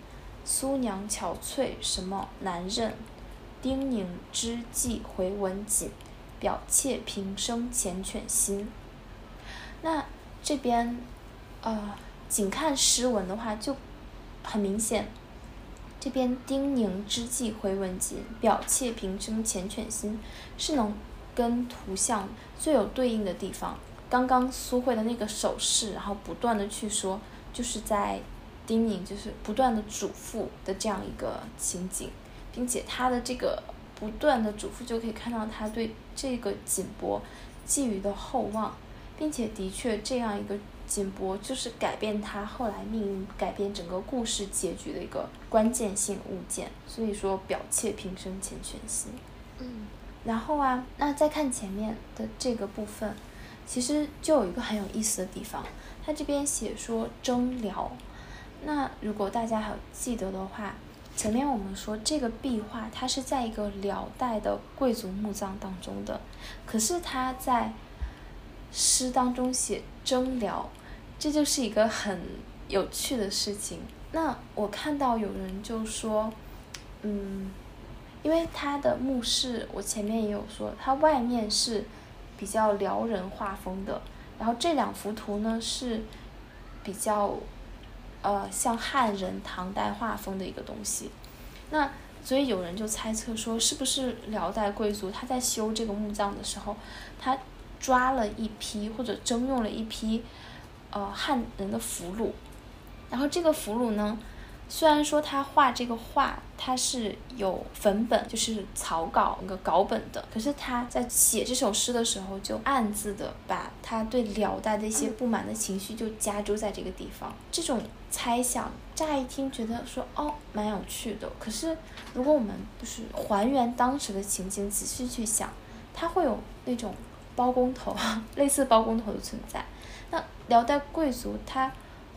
苏娘憔悴什么难认，丁宁之际回文锦。”表妾平生缱绻心。那这边，呃，仅看诗文的话，就很明显，这边“丁宁之际回文锦，表妾平生缱绻心”是能跟图像最有对应的地方。刚刚苏慧的那个手势，然后不断的去说，就是在叮咛，就是不断的嘱咐的这样一个情景，并且他的这个。不断的嘱咐就可以看到他对这个锦帛寄予的厚望，并且的确这样一个锦帛就是改变他后来命运、改变整个故事结局的一个关键性物件。所以说，表妾平生缱绻心。嗯，然后啊，那再看前面的这个部分，其实就有一个很有意思的地方，他这边写说征辽。那如果大家还记得的话。前面我们说这个壁画，它是在一个辽代的贵族墓葬当中的，可是他在诗当中写征辽，这就是一个很有趣的事情。那我看到有人就说，嗯，因为他的墓室，我前面也有说，它外面是比较辽人画风的，然后这两幅图呢是比较。呃，像汉人唐代画风的一个东西，那所以有人就猜测说，是不是辽代贵族他在修这个墓葬的时候，他抓了一批或者征用了一批呃汉人的俘虏，然后这个俘虏呢？虽然说他画这个画，他是有粉本，就是草稿那个稿本的，可是他在写这首诗的时候，就暗自的把他对辽代的一些不满的情绪就加注在这个地方。这种猜想，乍一听觉得说哦蛮有趣的，可是如果我们就是还原当时的情景，仔细去想，他会有那种 包工头，类似包工头的存在。那辽代贵族他。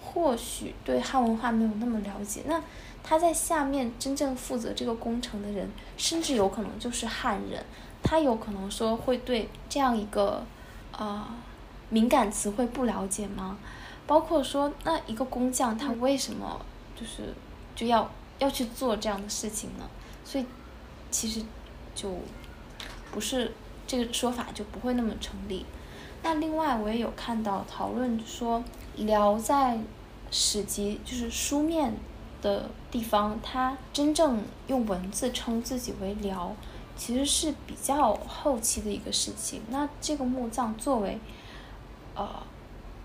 或许对汉文化没有那么了解，那他在下面真正负责这个工程的人，甚至有可能就是汉人，他有可能说会对这样一个，呃，敏感词汇不了解吗？包括说那一个工匠他为什么就是就要要去做这样的事情呢？所以其实就不是这个说法就不会那么成立。那另外我也有看到讨论说辽在。史籍就是书面的地方，他真正用文字称自己为辽，其实是比较后期的一个事情。那这个墓葬作为，呃，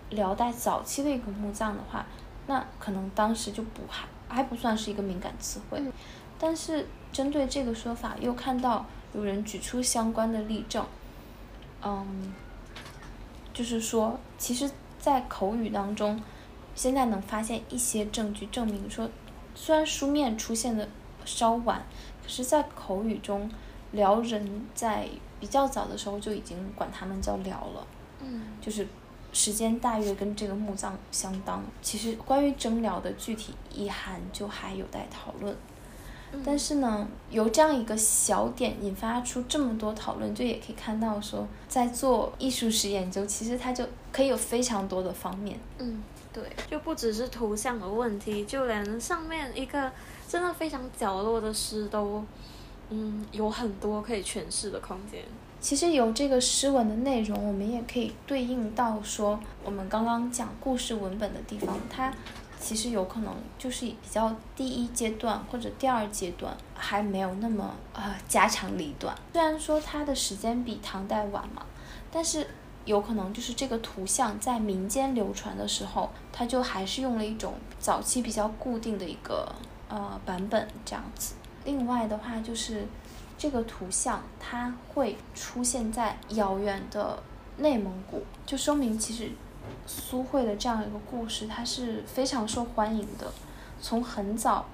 辽代早期的一个墓葬的话，那可能当时就不还还不算是一个敏感词汇。但是针对这个说法，又看到有人举出相关的例证，嗯，就是说，其实，在口语当中。现在能发现一些证据证明说，虽然书面出现的稍晚，可是，在口语中，辽人在比较早的时候就已经管他们叫辽了。嗯，就是时间大约跟这个墓葬相当。其实关于征辽的具体意涵就还有待讨论。但是呢，由这样一个小点引发出这么多讨论，就也可以看到说，在做艺术史研究，其实它就可以有非常多的方面。嗯，对，就不只是图像的问题，就连上面一个真的非常角落的诗都，嗯，有很多可以诠释的空间。其实由这个诗文的内容，我们也可以对应到说，我们刚刚讲故事文本的地方，它。其实有可能就是比较第一阶段或者第二阶段还没有那么呃家长里短。虽然说它的时间比唐代晚嘛，但是有可能就是这个图像在民间流传的时候，它就还是用了一种早期比较固定的一个呃版本这样子。另外的话就是这个图像它会出现在遥远的内蒙古，就说明其实。苏慧的这样一个故事，它是非常受欢迎的。从很早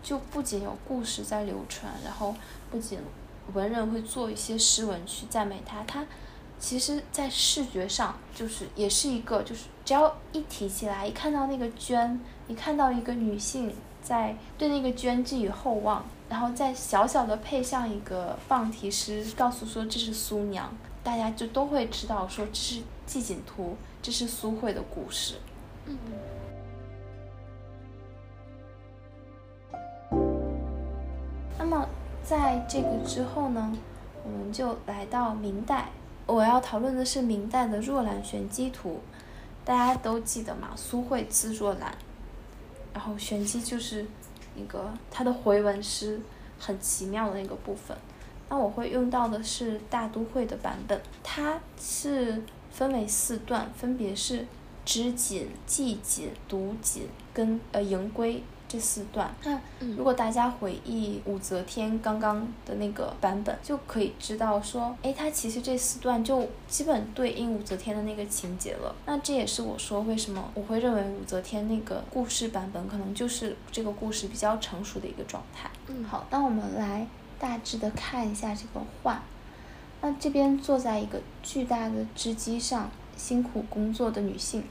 就不仅有故事在流传，然后不仅文人会做一些诗文去赞美它，它其实在视觉上就是也是一个，就是只要一提起来，一看到那个绢，一看到一个女性在对那个绢寄予厚望，然后再小小的配上一个傍题诗，告诉说这是苏娘，大家就都会知道说这是季锦图。这是苏慧的故事。嗯。那么，在这个之后呢，我们就来到明代。我要讨论的是明代的《若兰玄机图》。大家都记得嘛？苏慧字若兰，然后玄机就是那个它的回文诗很奇妙的那个部分。那我会用到的是大都会的版本，它是。分为四段，分别是织锦、系锦、读锦跟呃盈归这四段。那如果大家回忆武则天刚刚的那个版本，就可以知道说，哎，它其实这四段就基本对应武则天的那个情节了。那这也是我说为什么我会认为武则天那个故事版本可能就是这个故事比较成熟的一个状态。嗯，好，那我们来大致的看一下这个画。那这边坐在一个巨大的织机上辛苦工作的女性，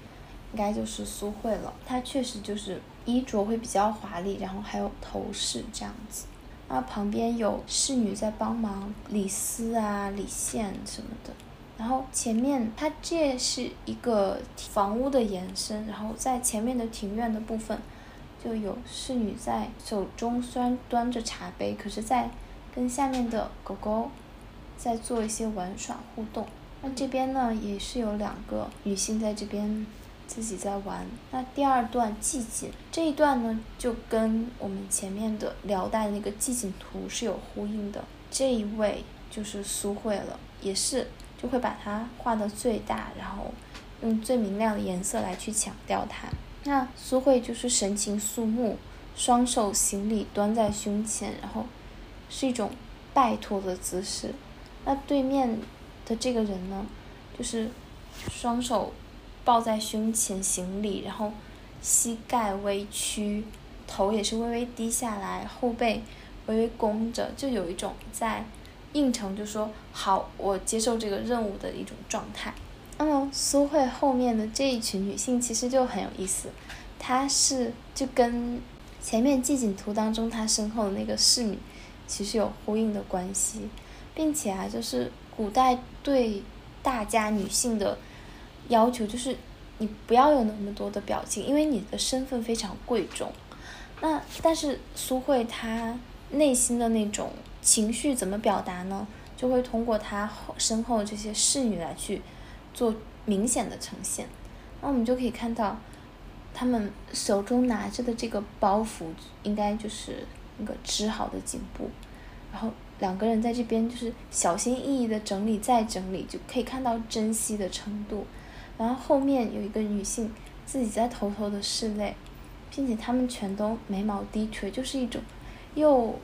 应该就是苏慧了。她确实就是衣着会比较华丽，然后还有头饰这样子。那旁边有侍女在帮忙理丝啊、理线什么的。然后前面它这是一个房屋的延伸，然后在前面的庭院的部分，就有侍女在手中虽然端着茶杯，可是在跟下面的狗狗。在做一些玩耍互动，那这边呢也是有两个女性在这边自己在玩。那第二段寂静这一段呢，就跟我们前面的辽代那个寂静图是有呼应的。这一位就是苏慧了，也是就会把它画的最大，然后用最明亮的颜色来去强调它。那苏慧就是神情肃穆，双手行礼端在胸前，然后是一种拜托的姿势。那对面的这个人呢，就是双手抱在胸前行礼，然后膝盖微屈，头也是微微低下来，后背微微弓着，就有一种在应承，就说好，我接受这个任务的一种状态。那么苏慧后面的这一群女性其实就很有意思，她是就跟前面季景图当中她身后的那个侍女其实有呼应的关系。并且啊，就是古代对大家女性的要求，就是你不要有那么多的表情，因为你的身份非常贵重。那但是苏慧她内心的那种情绪怎么表达呢？就会通过她后身后这些侍女来去做明显的呈现。那我们就可以看到，他们手中拿着的这个包袱，应该就是那个织好的锦布，然后。两个人在这边就是小心翼翼的整理再整理，就可以看到珍惜的程度。然后后面有一个女性自己在偷偷的拭泪，并且她们全都眉毛低垂，就是一种又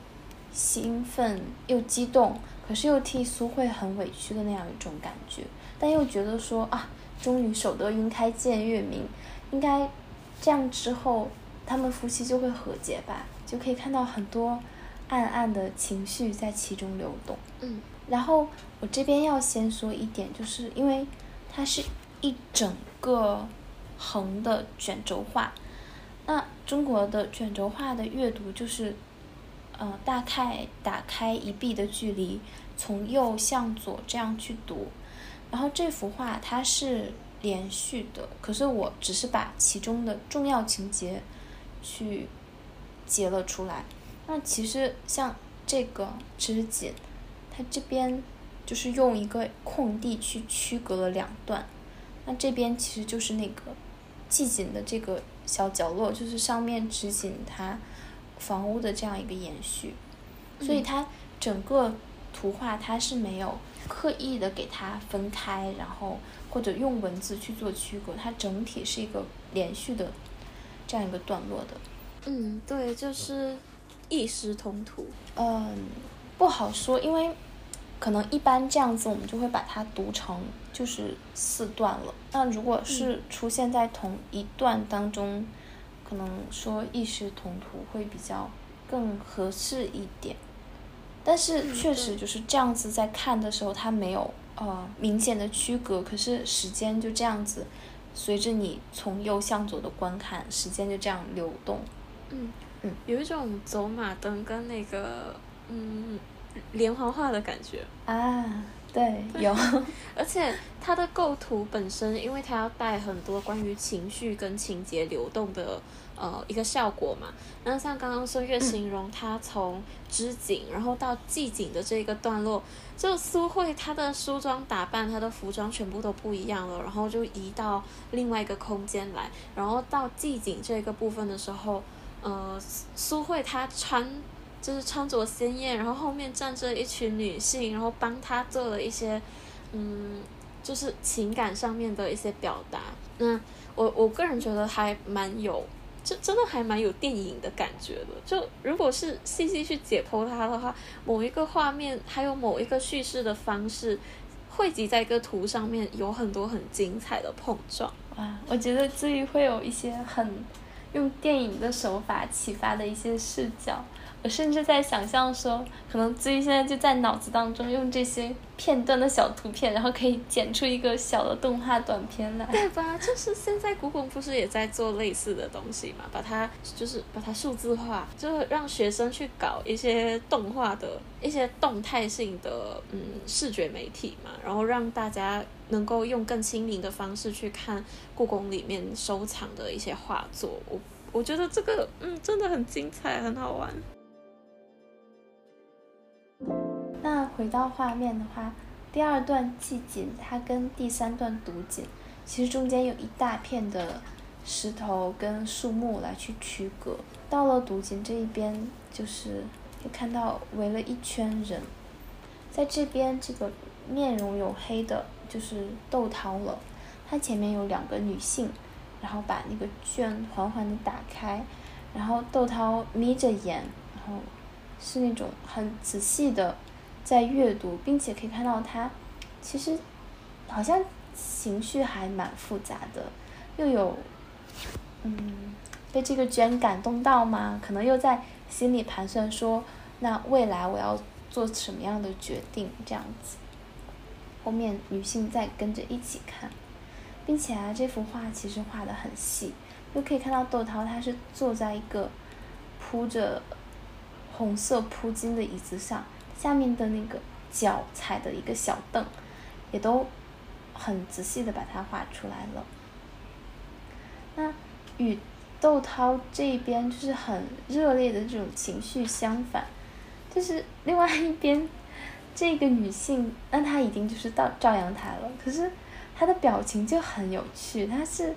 兴奋又激动，可是又替苏慧很委屈的那样一种感觉。但又觉得说啊，终于守得云开见月明，应该这样之后他们夫妻就会和解吧，就可以看到很多。暗暗的情绪在其中流动。嗯，然后我这边要先说一点，就是因为它是一整个横的卷轴画。那中国的卷轴画的阅读就是，呃，大概打开一臂的距离，从右向左这样去读。然后这幅画它是连续的，可是我只是把其中的重要情节去截了出来。那其实像这个织锦，它这边就是用一个空地去区隔了两段。那这边其实就是那个系紧的这个小角落，就是上面直紧它房屋的这样一个延续。所以它整个图画它是没有。刻意的给它分开，然后或者用文字去做区隔，它整体是一个连续的这样一个段落的。嗯，对，就是一时同图。嗯，不好说，因为可能一般这样子我们就会把它读成就是四段了。那如果是出现在同一段当中，可能说异时同图会比较更合适一点。但是确实就是这样子，在看的时候，它没有呃明显的区隔，可是时间就这样子，随着你从右向左的观看，时间就这样流动。嗯嗯，有一种走马灯跟那个嗯连环画的感觉啊。对，有，而且它的构图本身，因为它要带很多关于情绪跟情节流动的呃一个效果嘛。那像刚刚孙悦形容，他从织锦然后到系锦的这个段落，就苏慧她的梳妆打扮，她的服装全部都不一样了，然后就移到另外一个空间来，然后到系锦这个部分的时候，呃，苏慧她穿。就是穿着鲜艳，然后后面站着一群女性，然后帮他做了一些，嗯，就是情感上面的一些表达。那我我个人觉得还蛮有，就真的还蛮有电影的感觉的。就如果是细细去解剖它的话，某一个画面还有某一个叙事的方式，汇集在一个图上面，有很多很精彩的碰撞。哇，我觉得至于会有一些很用电影的手法启发的一些视角。我甚至在想象说，可能自己现在就在脑子当中用这些片段的小图片，然后可以剪出一个小的动画短片来。对吧？就是现在古董不是也在做类似的东西嘛？把它就是把它数字化，就让学生去搞一些动画的一些动态性的嗯视觉媒体嘛，然后让大家能够用更亲民的方式去看故宫里面收藏的一些画作。我我觉得这个嗯真的很精彩，很好玩。那回到画面的话，第二段系锦，它跟第三段读景，其实中间有一大片的石头跟树木来去区隔。到了读景这一边，就是可以看到围了一圈人，在这边这个面容黝黑的，就是窦涛了。他前面有两个女性，然后把那个卷缓缓的打开，然后窦涛眯着眼，然后是那种很仔细的。在阅读，并且可以看到他，其实好像情绪还蛮复杂的，又有嗯被这个卷感动到吗？可能又在心里盘算说，那未来我要做什么样的决定？这样子，后面女性在跟着一起看，并且啊，这幅画其实画的很细，又可以看到窦涛他是坐在一个铺着红色铺巾的椅子上。下面的那个脚踩的一个小凳，也都很仔细的把它画出来了。那与窦涛这边就是很热烈的这种情绪相反，就是另外一边这个女性，那她已经就是到照阳台了，可是她的表情就很有趣，她是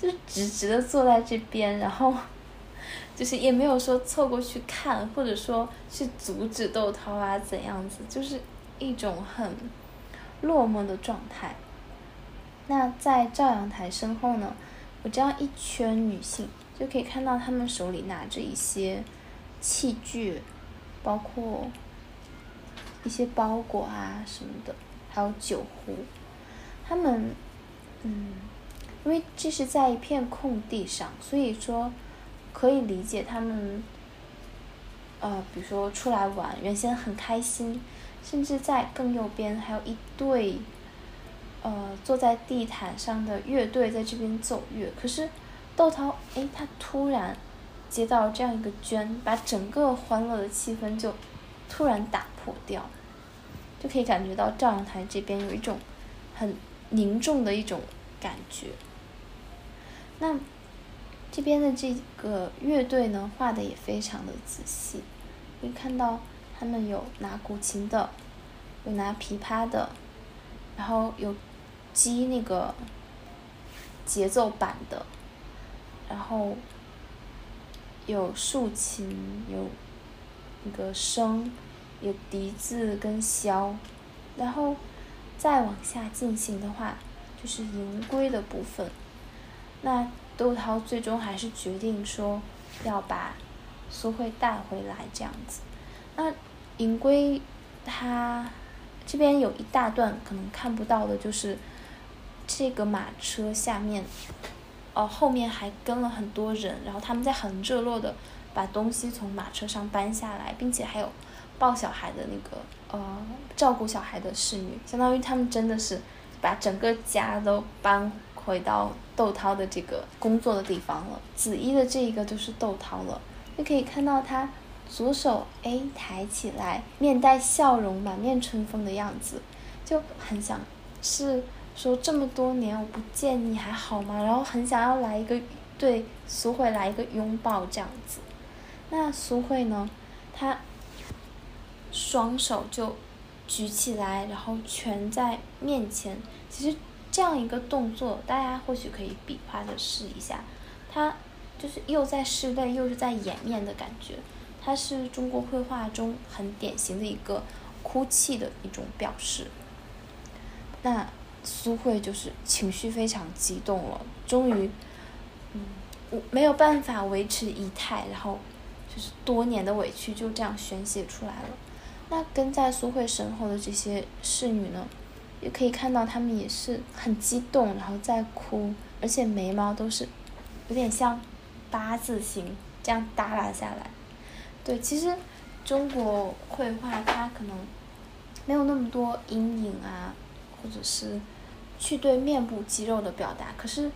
就是直直的坐在这边，然后。就是也没有说凑过去看，或者说去阻止窦涛啊怎样子，就是一种很落寞的状态。那在照阳台身后呢，我这样一圈女性，就可以看到她们手里拿着一些器具，包括一些包裹啊什么的，还有酒壶。她们，嗯，因为这是在一片空地上，所以说。可以理解他们，呃，比如说出来玩，原先很开心，甚至在更右边还有一对，呃坐在地毯上的乐队在这边奏乐，可是窦涛哎他突然接到这样一个捐，把整个欢乐的气氛就突然打破掉，就可以感觉到赵阳台这边有一种很凝重的一种感觉。那这边的这个乐队呢，画的也非常的仔细，可以看到他们有拿古琴的，有拿琵琶的，然后有击那个节奏板的，然后有竖琴，有那个笙，有笛子跟箫，然后再往下进行的话，就是银龟的部分。那窦涛最终还是决定说要把苏慧带回来这样子。那银龟他这边有一大段可能看不到的，就是这个马车下面，哦后面还跟了很多人，然后他们在很热络的把东西从马车上搬下来，并且还有抱小孩的那个呃照顾小孩的侍女，相当于他们真的是把整个家都搬。回到窦涛的这个工作的地方了，紫衣的这一个就是窦涛了，就可以看到他左手哎抬起来，面带笑容、满面春风的样子，就很想是说这么多年我不见你还好吗？然后很想要来一个对苏慧来一个拥抱这样子。那苏慧呢，她双手就举起来，然后蜷在面前，其实。这样一个动作，大家或许可以比划着试一下，它就是又在拭泪又是在掩面的感觉，它是中国绘画中很典型的一个哭泣的一种表示。那苏慧就是情绪非常激动了，终于，嗯，我没有办法维持仪态，然后就是多年的委屈就这样宣泄出来了。那跟在苏慧身后的这些侍女呢？也可以看到他们也是很激动，然后在哭，而且眉毛都是有点像八字形这样耷拉下来。对，其实中国绘画它可能没有那么多阴影啊，或者是去对面部肌肉的表达，可是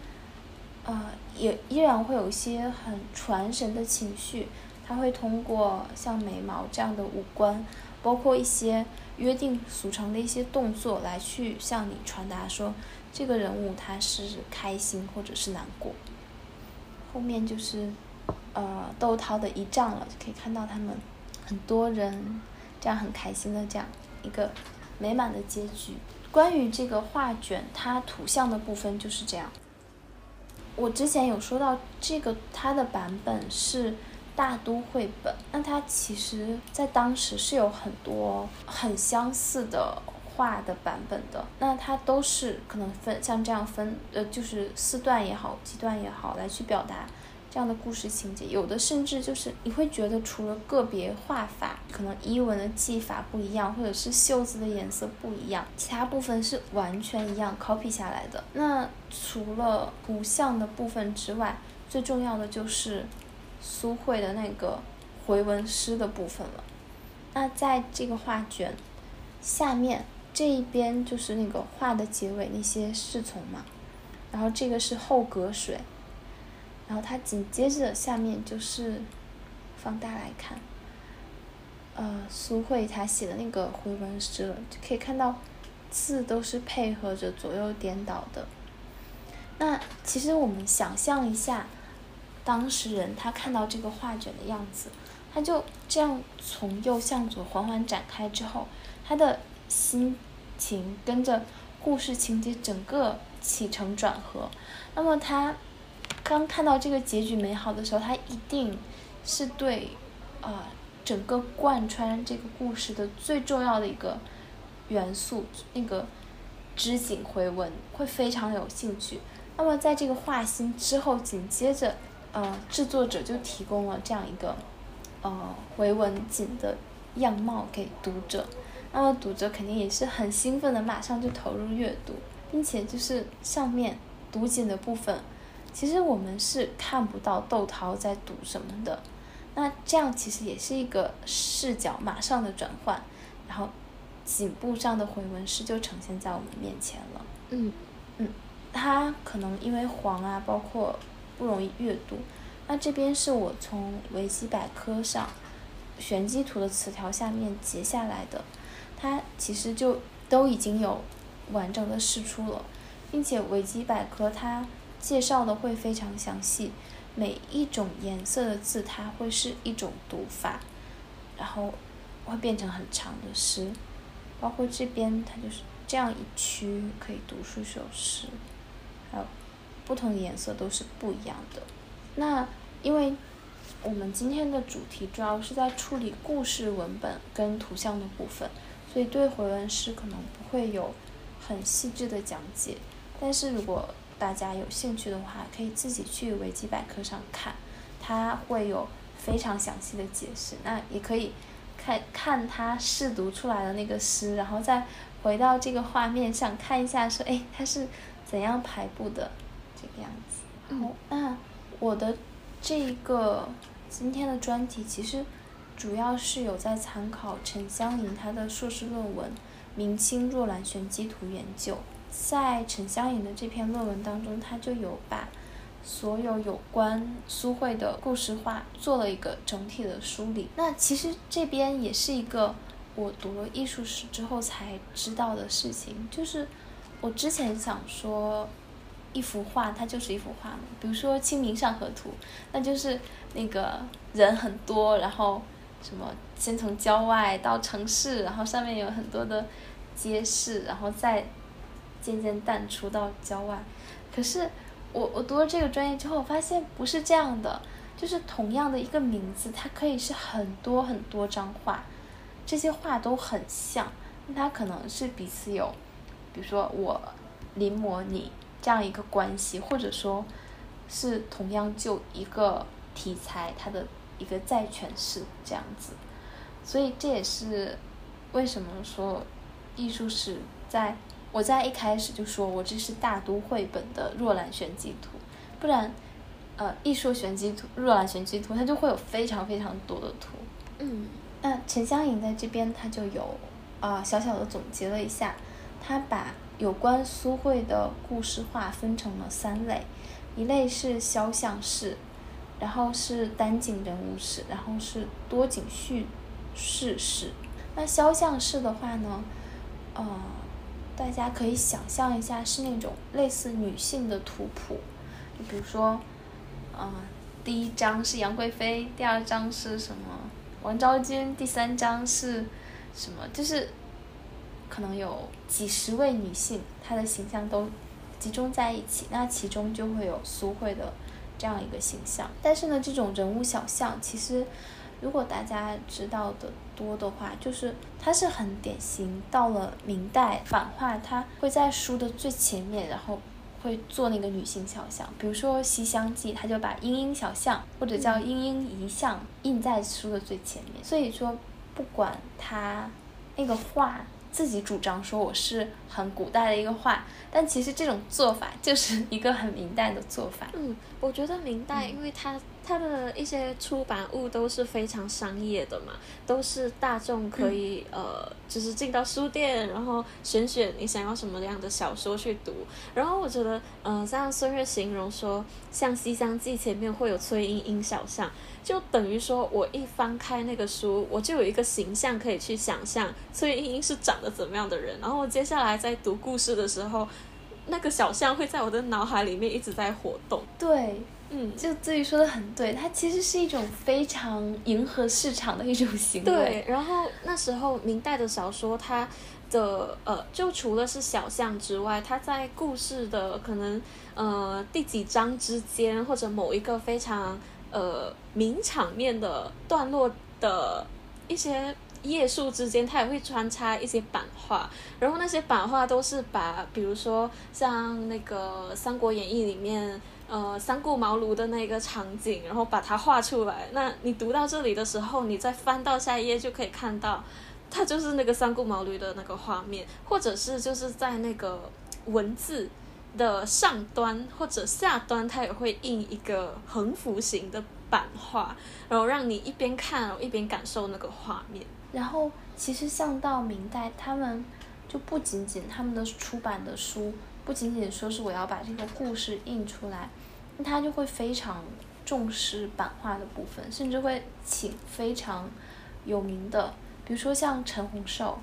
呃也依然会有一些很传神的情绪，它会通过像眉毛这样的五官，包括一些。约定俗成的一些动作来去向你传达说，这个人物他是开心或者是难过。后面就是，呃，窦涛的一仗了，就可以看到他们很多人这样很开心的这样一个美满的结局。关于这个画卷，它图像的部分就是这样。我之前有说到这个它的版本是。大都绘本，那它其实在当时是有很多很相似的画的版本的，那它都是可能分像这样分，呃，就是四段也好，几段也好，来去表达这样的故事情节。有的甚至就是你会觉得除了个别画法，可能衣纹的技法不一样，或者是袖子的颜色不一样，其他部分是完全一样 copy 下来的。那除了图像的部分之外，最重要的就是。苏慧的那个回文诗的部分了，那在这个画卷下面这一边就是那个画的结尾那些侍从嘛，然后这个是后隔水，然后它紧接着下面就是放大来看，呃，苏慧她写的那个回文诗了，就可以看到字都是配合着左右颠倒的。那其实我们想象一下。当事人他看到这个画卷的样子，他就这样从右向左缓缓展开之后，他的心情跟着故事情节整个起承转合。那么他刚看到这个结局美好的时候，他一定是对啊整个贯穿这个故事的最重要的一个元素那个织锦回文会非常有兴趣。那么在这个画心之后，紧接着。呃，制作者就提供了这样一个，呃，回文锦的样貌给读者，那么读者肯定也是很兴奋的，马上就投入阅读，并且就是上面读锦的部分，其实我们是看不到窦涛在读什么的，那这样其实也是一个视角马上的转换，然后颈部上的回文诗就呈现在我们面前了。嗯。嗯，它可能因为黄啊，包括不容易阅读。那这边是我从维基百科上玄机图的词条下面截下来的，它其实就都已经有完整的释出了，并且维基百科它介绍的会非常详细，每一种颜色的字它会是一种读法，然后会变成很长的诗，包括这边它就是这样一区可以读数首诗，还有不同颜色都是不一样的。那因为我们今天的主题主要是在处理故事文本跟图像的部分，所以对回文诗可能不会有很细致的讲解。但是如果大家有兴趣的话，可以自己去维基百科上看，它会有非常详细的解释。那也可以看看它试读出来的那个诗，然后再回到这个画面上看一下，说哎，它是怎样排布的这个样子。嗯，那。我的这一个今天的专题其实主要是有在参考陈香莹她的硕士论文《明清若兰玄机图研究》。在陈香莹的这篇论文当中，她就有把所有有关苏慧的故事画做了一个整体的梳理。那其实这边也是一个我读了艺术史之后才知道的事情，就是我之前想说。一幅画，它就是一幅画嘛。比如说《清明上河图》，那就是那个人很多，然后什么先从郊外到城市，然后上面有很多的街市，然后再渐渐淡出到郊外。可是我我读了这个专业之后，发现不是这样的，就是同样的一个名字，它可以是很多很多张画，这些画都很像，那它可能是彼此有，比如说我临摹你。这样一个关系，或者说，是同样就一个题材，它的一个再诠释这样子，所以这也是为什么说艺术史在我在一开始就说我这是大都绘本的若兰玄机图，不然，呃，艺术玄机图、若兰玄机图，它就会有非常非常多的图。嗯，那陈香莹在这边，他就有啊小小的总结了一下，他把。有关苏慧的故事画分成了三类，一类是肖像式，然后是单景人物式，然后是多景叙事式。那肖像式的话呢，呃，大家可以想象一下是那种类似女性的图谱，就比如说，呃，第一章是杨贵妃，第二章是什么王昭君，第三章是什么，就是。可能有几十位女性，她的形象都集中在一起，那其中就会有苏慧的这样一个形象。但是呢，这种人物小像，其实如果大家知道的多的话，就是它是很典型。到了明代版画，它会在书的最前面，然后会做那个女性肖像。比如说《西厢记》，它就把莺莺小像或者叫莺莺遗像印在书的最前面。所以说，不管它那个画。自己主张说我是很古代的一个画，但其实这种做法就是一个很明代的做法。嗯，我觉得明代，因为它它的一些出版物都是非常商业的嘛，都是大众可以呃，就是进到书店，然后选选你想要什么样的小说去读。然后我觉得，嗯，像孙悦形容说，像《西厢记》前面会有崔莺莺小巷。就等于说，我一翻开那个书，我就有一个形象可以去想象崔莺莺是长得怎么样的人。然后我接下来在读故事的时候，那个小象会在我的脑海里面一直在活动。对，嗯，就自己说的很对，它其实是一种非常迎合市场的一种行为。对，然后那时候明代的小说，它的呃，就除了是小巷之外，它在故事的可能呃第几章之间，或者某一个非常。呃，名场面的段落的一些页数之间，它也会穿插一些版画，然后那些版画都是把，比如说像那个《三国演义》里面，呃，三顾茅庐的那个场景，然后把它画出来。那你读到这里的时候，你再翻到下一页就可以看到，它就是那个三顾茅庐的那个画面，或者是就是在那个文字。的上端或者下端，它也会印一个横幅型的版画，然后让你一边看，一边感受那个画面。然后其实像到明代，他们就不仅仅他们的出版的书，不仅仅说是我要把这个故事印出来，他就会非常重视版画的部分，甚至会请非常有名的，比如说像陈洪寿。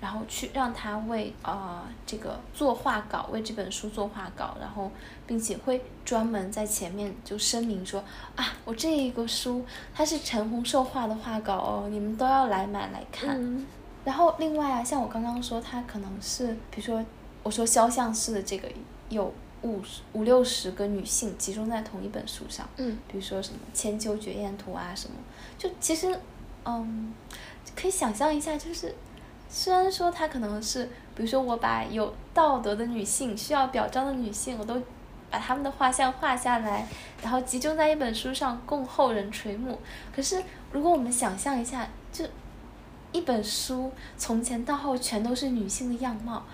然后去让他为啊这个作画稿，为这本书作画稿，然后并且会专门在前面就声明说啊，我这一个书它是陈洪寿画的画稿哦，你们都要来买来看。然后另外啊，像我刚刚说，他可能是比如说我说肖像式的这个有五五六十个女性集中在同一本书上，嗯，比如说什么《千秋绝艳图》啊什么，就其实嗯，可以想象一下，就是。虽然说他可能是，比如说我把有道德的女性需要表彰的女性，我都把她们的画像画下来，然后集中在一本书上供后人垂目。可是如果我们想象一下，就一本书从前到后全都是女性的样貌，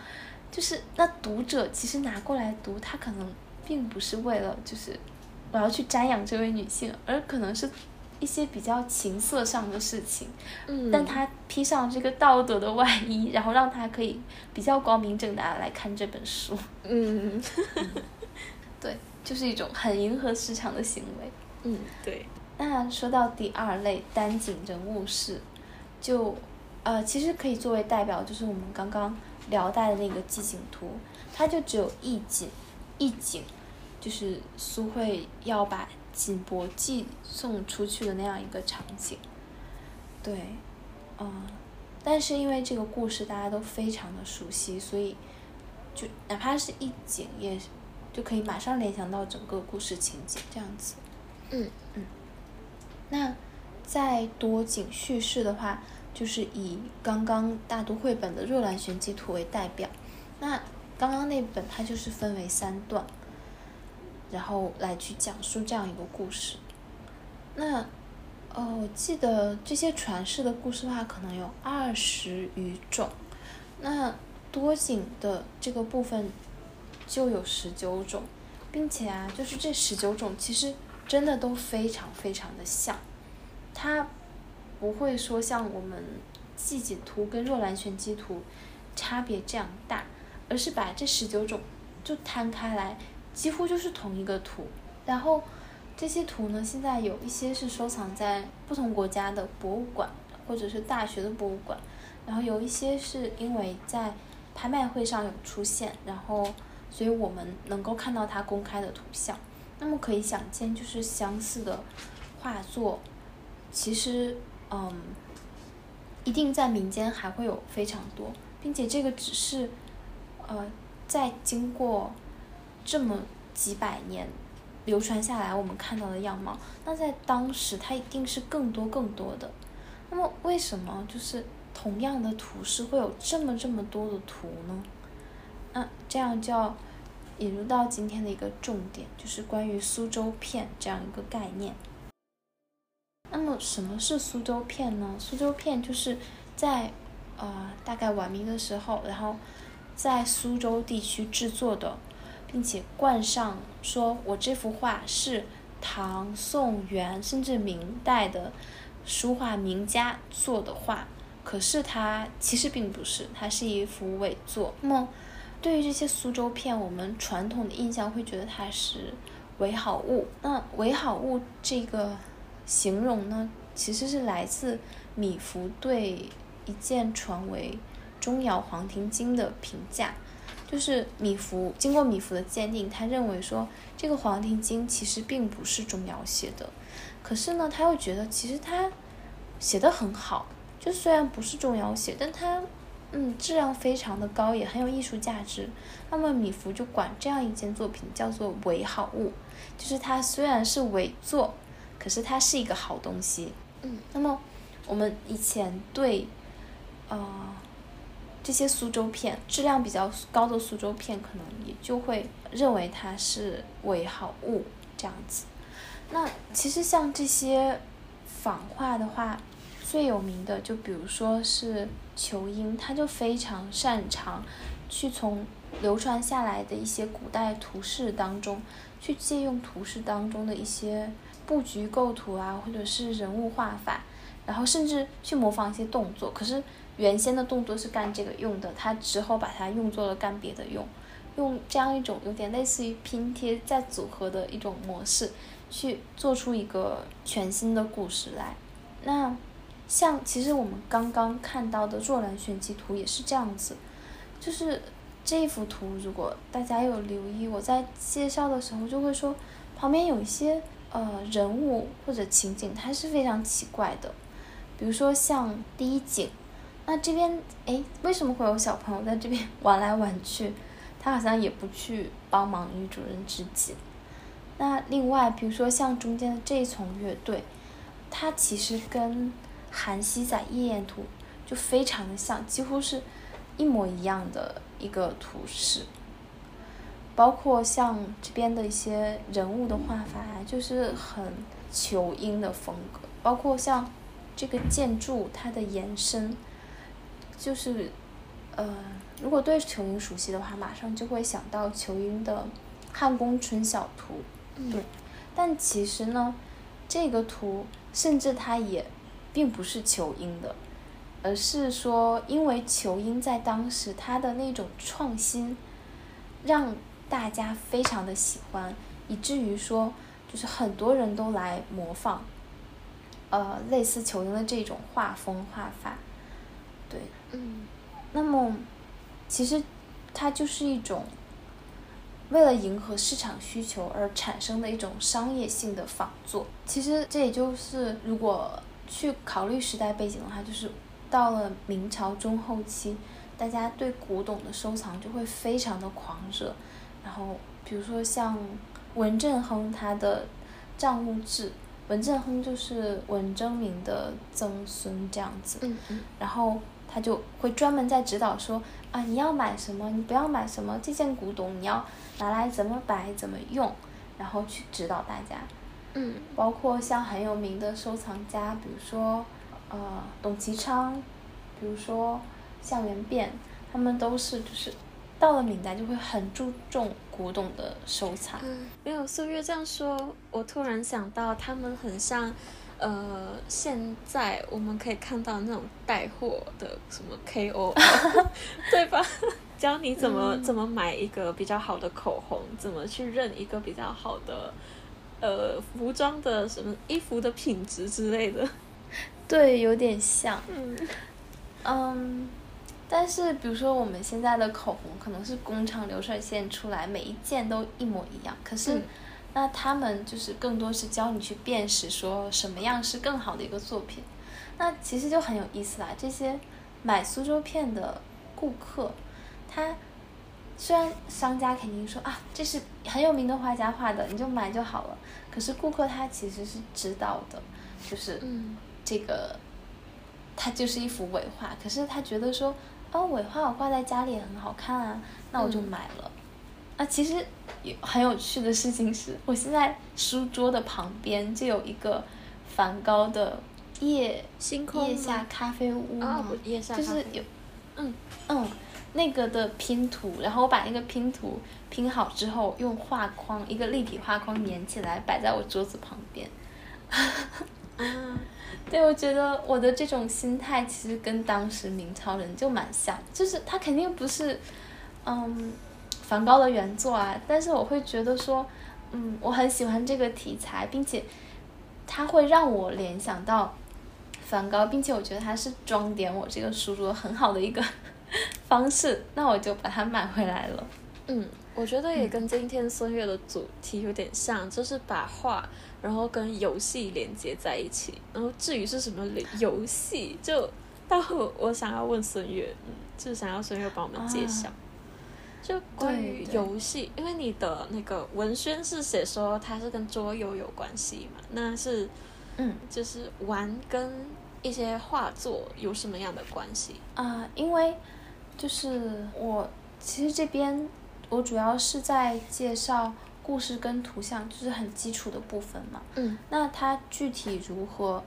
就是那读者其实拿过来读，他可能并不是为了就是我要去瞻仰这位女性，而可能是。一些比较情色上的事情，嗯，但他披上这个道德的外衣，然后让他可以比较光明正大的来看这本书，嗯，对，就是一种很迎合市场的行为，嗯，对。那说到第二类单景人物式，就呃，其实可以作为代表，就是我们刚刚辽代的那个寄景图，它就只有一景，一景，就是苏慧要把。锦帛寄送出去的那样一个场景，对，嗯，但是因为这个故事大家都非常的熟悉，所以就哪怕是一景，也就可以马上联想到整个故事情节这样子。嗯嗯。那在多景叙事的话，就是以刚刚大都绘本的《若兰玄机图》为代表。那刚刚那本它就是分为三段。然后来去讲述这样一个故事，那，呃，我记得这些传世的故事的话，可能有二十余种，那多景的这个部分就有十九种，并且啊，就是这十九种其实真的都非常非常的像，它不会说像我们季景图跟若兰玄机图差别这样大，而是把这十九种就摊开来。几乎就是同一个图，然后这些图呢，现在有一些是收藏在不同国家的博物馆或者是大学的博物馆，然后有一些是因为在拍卖会上有出现，然后所以我们能够看到它公开的图像。那么可以想见，就是相似的画作，其实嗯，一定在民间还会有非常多，并且这个只是呃在经过。这么几百年流传下来，我们看到的样貌，那在当时它一定是更多更多的。那么为什么就是同样的图式会有这么这么多的图呢？那这样就要引入到今天的一个重点，就是关于苏州片这样一个概念。那么什么是苏州片呢？苏州片就是在呃大概晚明的时候，然后在苏州地区制作的。并且冠上说，我这幅画是唐、宋、元甚至明代的书画名家做的画，可是它其实并不是，它是一幅伪作。那么，对于这些苏州片，我们传统的印象会觉得它是伪好物。那伪好物这个形容呢，其实是来自米芾对一件传为钟繇黄庭经的评价。就是米芾经过米芾的鉴定，他认为说这个《黄庭经》其实并不是钟繇写的，可是呢，他又觉得其实他写的很好，就虽然不是钟繇写，但他嗯质量非常的高，也很有艺术价值。那么米芾就管这样一件作品叫做伪好物，就是它虽然是伪作，可是它是一个好东西。嗯，那么我们以前对，呃。这些苏州片质量比较高的苏州片，可能也就会认为它是伪好物这样子。那其实像这些仿画的话，最有名的就比如说是仇英，他就非常擅长去从流传下来的一些古代图式当中，去借用图式当中的一些布局构图啊，或者是人物画法，然后甚至去模仿一些动作。可是原先的动作是干这个用的，他之后把它用作了干别的用，用这样一种有点类似于拼贴再组合的一种模式，去做出一个全新的故事来。那像其实我们刚刚看到的若兰选集图也是这样子，就是这幅图，如果大家有留意，我在介绍的时候就会说，旁边有一些呃人物或者情景，它是非常奇怪的，比如说像第一景，那这边哎为什么会有小朋友在这边 玩来玩去？他好像也不去帮忙女主人织锦。那另外比如说像中间的这一丛乐队，它其实跟韩熙载夜宴图就非常的像，几乎是一模一样的一个图式，包括像这边的一些人物的画法，就是很球英的风格，包括像这个建筑它的延伸，就是呃，如果对球英熟悉的话，马上就会想到球英的《汉宫春晓图》，对，但其实呢，这个图甚至它也。并不是求英的，而是说，因为求英在当时它的那种创新，让大家非常的喜欢，以至于说，就是很多人都来模仿，呃，类似求音的这种画风画法，对，嗯，那么，其实它就是一种为了迎合市场需求而产生的一种商业性的仿作。其实这也就是如果。去考虑时代背景的话，就是到了明朝中后期，大家对古董的收藏就会非常的狂热。然后，比如说像文正亨他的账务制，文正亨就是文征明的曾孙这样子。嗯嗯。然后他就会专门在指导说啊，你要买什么，你不要买什么，这件古董你要拿来怎么摆怎么用，然后去指导大家。嗯，包括像很有名的收藏家，比如说，呃，董其昌，比如说向元变，他们都是就是到了明代就会很注重古董的收藏。嗯，没有素月这样说，我突然想到他们很像，呃，现在我们可以看到那种带货的什么 KOL，对吧？教你怎么怎么买一个比较好的口红，怎么去认一个比较好的。呃，服装的什么衣服的品质之类的，对，有点像。嗯，嗯，但是比如说我们现在的口红可能是工厂流水线出来，每一件都一模一样。可是，那他们就是更多是教你去辨识，说什么样是更好的一个作品。那其实就很有意思啦。这些买苏州片的顾客，他。虽然商家肯定说啊，这是很有名的画家画的，你就买就好了。可是顾客他其实是知道的，就是这个，他就是一幅伪画。可是他觉得说，哦，尾画我挂在家里也很好看啊，那我就买了。啊，其实有很有趣的事情是，我现在书桌的旁边就有一个梵高的夜星空夜下咖啡屋嘛，就是有，嗯嗯。那个的拼图，然后我把那个拼图拼好之后，用画框一个立体画框粘起来，摆在我桌子旁边。啊，对，我觉得我的这种心态其实跟当时明朝人就蛮像，就是他肯定不是，嗯，梵高的原作啊，但是我会觉得说，嗯，我很喜欢这个题材，并且，它会让我联想到梵高，并且我觉得它是装点我这个书桌很好的一个。方式，那我就把它买回来了。嗯，我觉得也跟今天孙悦的主题有点像，就是把画，然后跟游戏连接在一起。然后至于是什么游戏，就待会我想要问孙悦，嗯，就是想要孙悦帮我们揭晓。就关于游戏，因为你的那个文宣是写说它是跟桌游有关系嘛？那是，嗯，就是玩跟一些画作有什么样的关系啊？因为。就是我其实这边我主要是在介绍故事跟图像，就是很基础的部分嘛。嗯。那它具体如何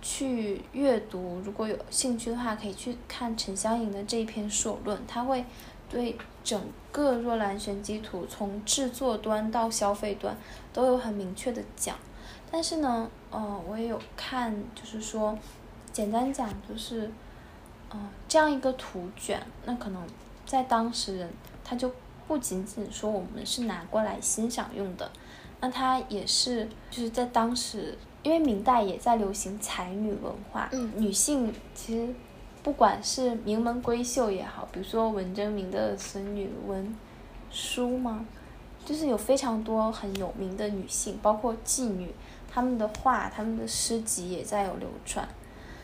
去阅读？如果有兴趣的话，可以去看陈香莹的这一篇硕论，他会对整个若兰玄机图从制作端到消费端都有很明确的讲。但是呢，呃，我也有看，就是说，简单讲就是，嗯，这样一个图卷，那可能在当时人他就不仅仅说我们是拿过来欣赏用的，那它也是就是在当时，因为明代也在流行才女文化，嗯，女性其实不管是名门闺秀也好，比如说文征明的孙女文淑吗？就是有非常多很有名的女性，包括妓女，她们的画、她们的诗集也在有流传。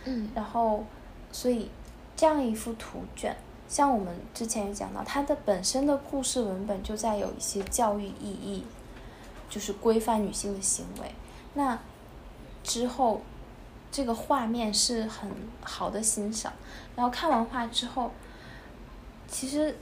嗯，然后，所以这样一幅图卷，像我们之前也讲到，它的本身的故事文本就在有一些教育意义，就是规范女性的行为。那之后，这个画面是很好的欣赏。然后看完画之后，其实，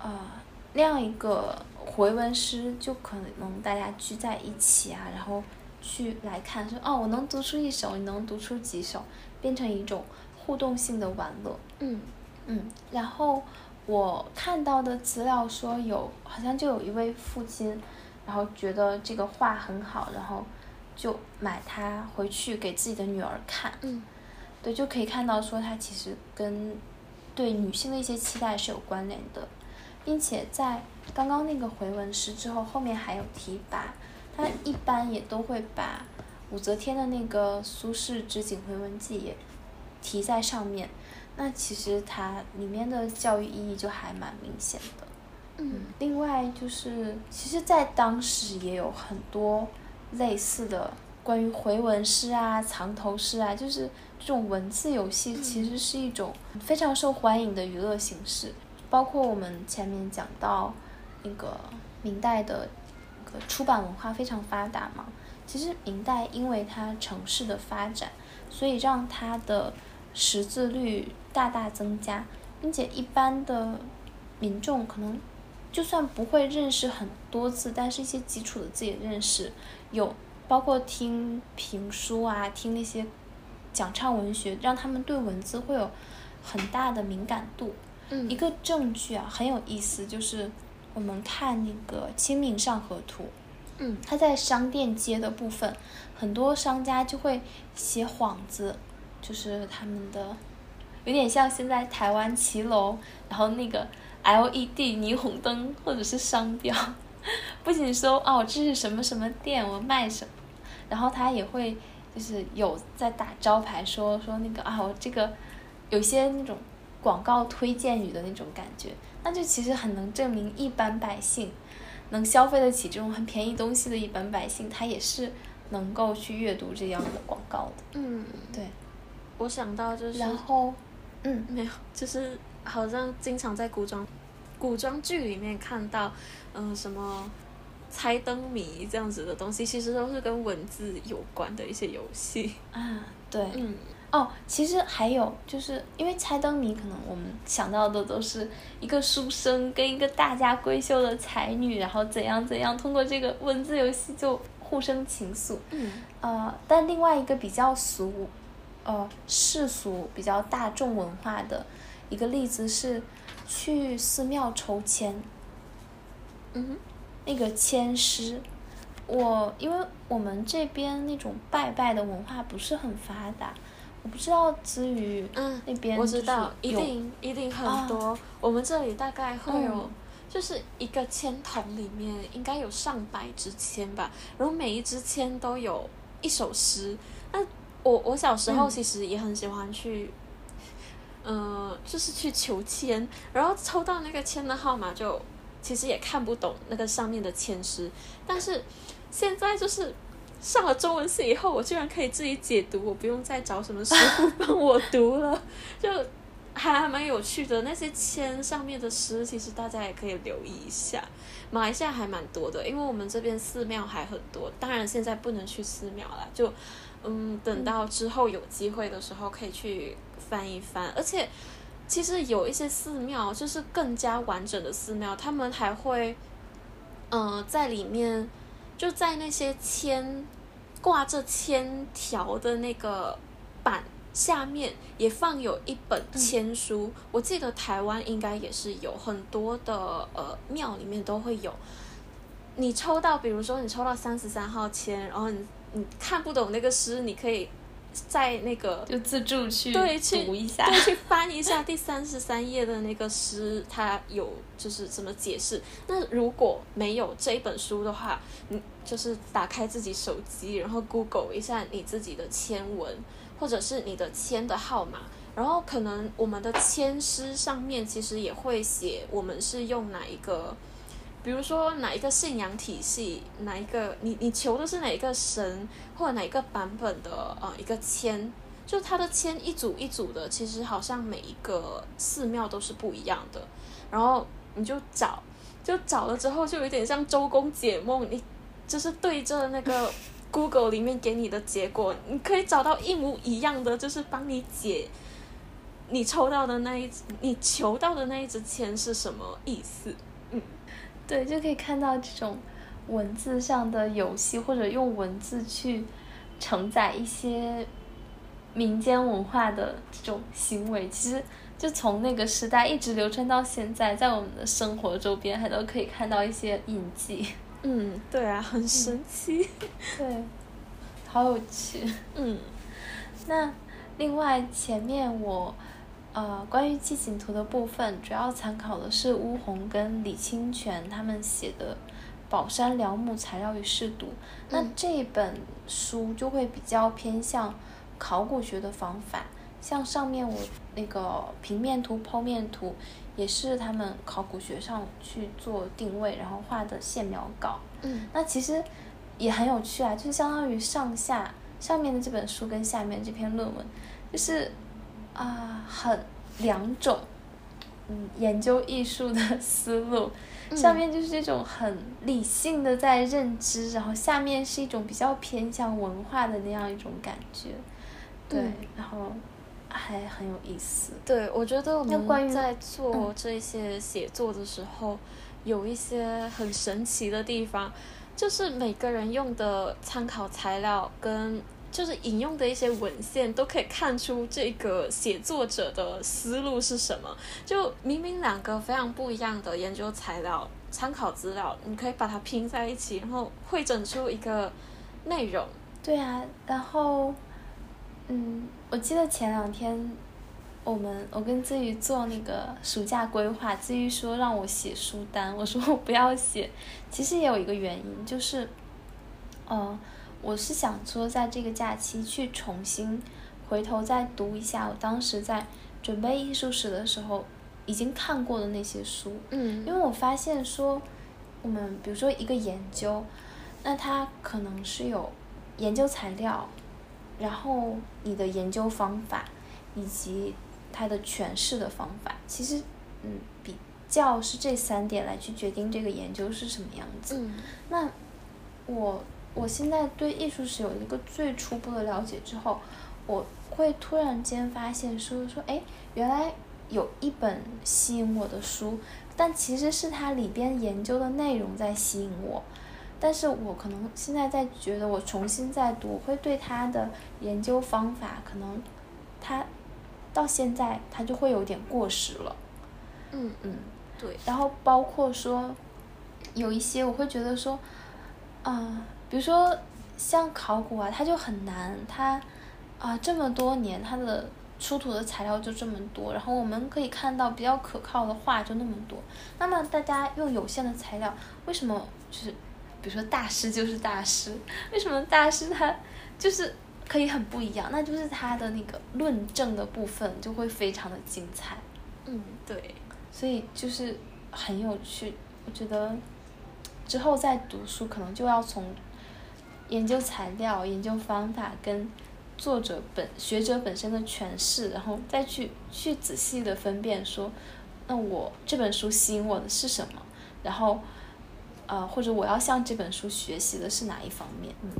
啊，那样一个。回文诗就可能大家聚在一起啊，然后去来看，说哦，我能读出一首，你能读出几首，变成一种互动性的玩乐。嗯嗯。然后我看到的资料说有，好像就有一位父亲，然后觉得这个画很好，然后就买它回去给自己的女儿看。嗯。对，就可以看到说它其实跟对女性的一些期待是有关联的。并且在刚刚那个回文诗之后，后面还有提拔，他一般也都会把武则天的那个《苏轼之景回文记》也提在上面。那其实它里面的教育意义就还蛮明显的。嗯。另外就是，其实，在当时也有很多类似的关于回文诗啊、藏头诗啊，就是这种文字游戏，其实是一种非常受欢迎的娱乐形式。包括我们前面讲到，那个明代的那，个出版文化非常发达嘛。其实明代因为它城市的发展，所以让它的识字率大大增加，并且一般的民众可能就算不会认识很多字，但是一些基础的字也认识。有包括听评书啊，听那些讲唱文学，让他们对文字会有很大的敏感度。一个证据啊，很有意思，就是我们看那个《清明上河图》，嗯，它在商店街的部分，很多商家就会写幌子，就是他们的，有点像现在台湾骑楼，然后那个 LED 霓虹灯或者是商标，不仅说哦这是什么什么店，我卖什么，然后他也会就是有在打招牌说说那个啊我这个有些那种。广告推荐语的那种感觉，那就其实很能证明一般百姓能消费得起这种很便宜东西的一般百姓，他也是能够去阅读这样的广告的。嗯，对。我想到就是，然后，嗯，没有，就是好像经常在古装古装剧里面看到，嗯，什么猜灯谜这样子的东西，其实都是跟文字有关的一些游戏。啊，对。嗯。哦，其实还有就是因为猜灯谜，可能我们想到的都是一个书生跟一个大家闺秀的才女，然后怎样怎样，通过这个文字游戏就互生情愫。嗯。呃，但另外一个比较俗，呃，世俗比较大众文化的一个例子是去寺庙抽签。嗯。那个签诗，我因为我们这边那种拜拜的文化不是很发达。我不知道子瑜那边我知道，一定一定很多。我们这里大概会有，就是一个签筒里面应该有上百支签吧，然后每一支签都有一首诗。那我我小时候其实也很喜欢去，嗯，就是去求签，然后抽到那个签的号码就其实也看不懂那个上面的签诗，但是现在就是。上了中文系以后，我居然可以自己解读，我不用再找什么师傅 帮我读了，就还蛮有趣的。那些签上面的诗，其实大家也可以留意一下。马来西亚还蛮多的，因为我们这边寺庙还很多。当然现在不能去寺庙了，就嗯，等到之后有机会的时候可以去翻一翻。而且其实有一些寺庙就是更加完整的寺庙，他们还会嗯在里面。就在那些签挂着签条的那个板下面，也放有一本签书。我记得台湾应该也是有很多的呃庙里面都会有。你抽到，比如说你抽到三十三号签，然后你你看不懂那个诗，你可以在那个就自助去对去读一下，对，去翻一下 第三十三页的那个诗，它有就是怎么解释。那如果没有这一本书的话，你就是打开自己手机，然后 Google 一下你自己的签文，或者是你的签的号码，然后可能我们的签诗上面其实也会写我们是用哪一个。比如说哪一个信仰体系，哪一个你你求的是哪一个神或者哪一个版本的呃一个签，就它的签一组一组的，其实好像每一个寺庙都是不一样的。然后你就找，就找了之后就有点像周公解梦，你就是对着那个 Google 里面给你的结果，你可以找到一模一样的，就是帮你解你抽到的那一你求到的那一支签是什么意思。对，就可以看到这种文字上的游戏，或者用文字去承载一些民间文化的这种行为，其实就从那个时代一直流传到现在，在我们的生活周边还都可以看到一些印记。嗯，对啊，很神奇。对，好有趣。嗯，那另外前面我。呃，关于寂景图的部分，主要参考的是乌红跟李清泉他们写的《宝山辽木材料与视读》。那这本书就会比较偏向考古学的方法，像上面我那个平面图、剖面图，也是他们考古学上去做定位，然后画的线描稿。嗯，那其实也很有趣啊，就是相当于上下上面的这本书跟下面这篇论文，就是。啊，很两种，嗯，研究艺术的思路，上面就是这种很理性的在认知，然后下面是一种比较偏向文化的那样一种感觉，对，然后还很有意思。对，我觉得我们在做这些写作的时候，有一些很神奇的地方，就是每个人用的参考材料跟。就是引用的一些文献都可以看出这个写作者的思路是什么。就明明两个非常不一样的研究材料、参考资料，你可以把它拼在一起，然后汇整出一个内容。对啊，然后，嗯，我记得前两天我们我跟子瑜做那个暑假规划，子瑜说让我写书单，我说我不要写。其实也有一个原因，就是，嗯。我是想说，在这个假期去重新回头再读一下我当时在准备艺术史的时候已经看过的那些书。嗯。因为我发现说，我们比如说一个研究，那它可能是有研究材料，然后你的研究方法以及它的诠释的方法，其实嗯比较是这三点来去决定这个研究是什么样子。嗯。那我。我现在对艺术史有一个最初步的了解之后，我会突然间发现说说，哎，原来有一本吸引我的书，但其实是它里边研究的内容在吸引我，但是我可能现在在觉得我重新再读，我会对它的研究方法可能，它到现在它就会有点过时了。嗯嗯，对。然后包括说，有一些我会觉得说，啊。比如说像考古啊，它就很难，它啊这么多年它的出土的材料就这么多，然后我们可以看到比较可靠的画就那么多。那么大家用有限的材料，为什么就是比如说大师就是大师？为什么大师他就是可以很不一样？那就是他的那个论证的部分就会非常的精彩。嗯，对。所以就是很有趣，我觉得之后再读书可能就要从。研究材料、研究方法跟作者本学者本身的诠释，然后再去去仔细的分辨说，那我这本书吸引我的是什么？然后，呃，或者我要向这本书学习的是哪一方面？嗯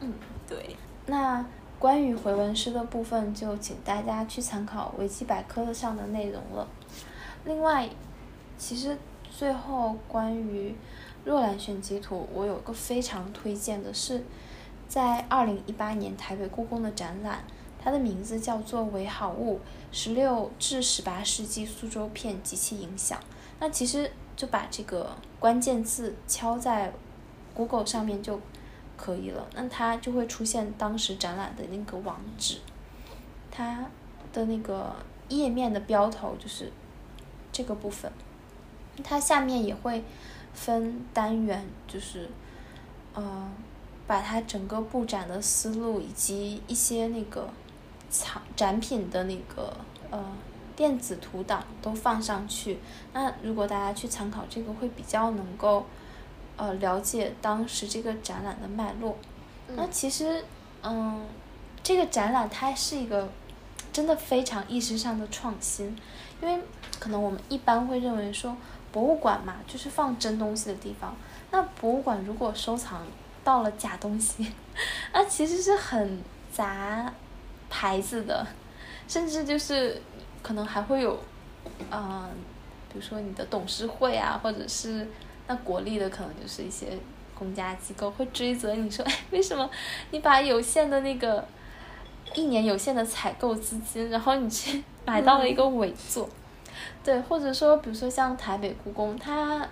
嗯，对。那关于回文诗的部分，就请大家去参考维基百科上的内容了。另外，其实最后关于。若兰选集图，我有个非常推荐的是，在二零一八年台北故宫的展览，它的名字叫做《为好物：十六至十八世纪苏州片及其影响》。那其实就把这个关键字敲在 Google 上面，就可以了，那它就会出现当时展览的那个网址，它的那个页面的标头就是这个部分，它下面也会分单元，就是呃，把它整个布展的思路以及一些那个藏展品的那个呃电子图档都放上去。那如果大家去参考这个，会比较能够。呃，了解当时这个展览的脉络，那其实，嗯，这个展览它是一个真的非常意识上的创新，因为可能我们一般会认为说，博物馆嘛就是放真东西的地方，那博物馆如果收藏到了假东西，那其实是很砸牌子的，甚至就是可能还会有，嗯，比如说你的董事会啊，或者是。那国力的可能就是一些公家机构会追责你说，哎，为什么你把有限的那个一年有限的采购资金，然后你去买到了一个伪作？对，或者说，比如说像台北故宫，它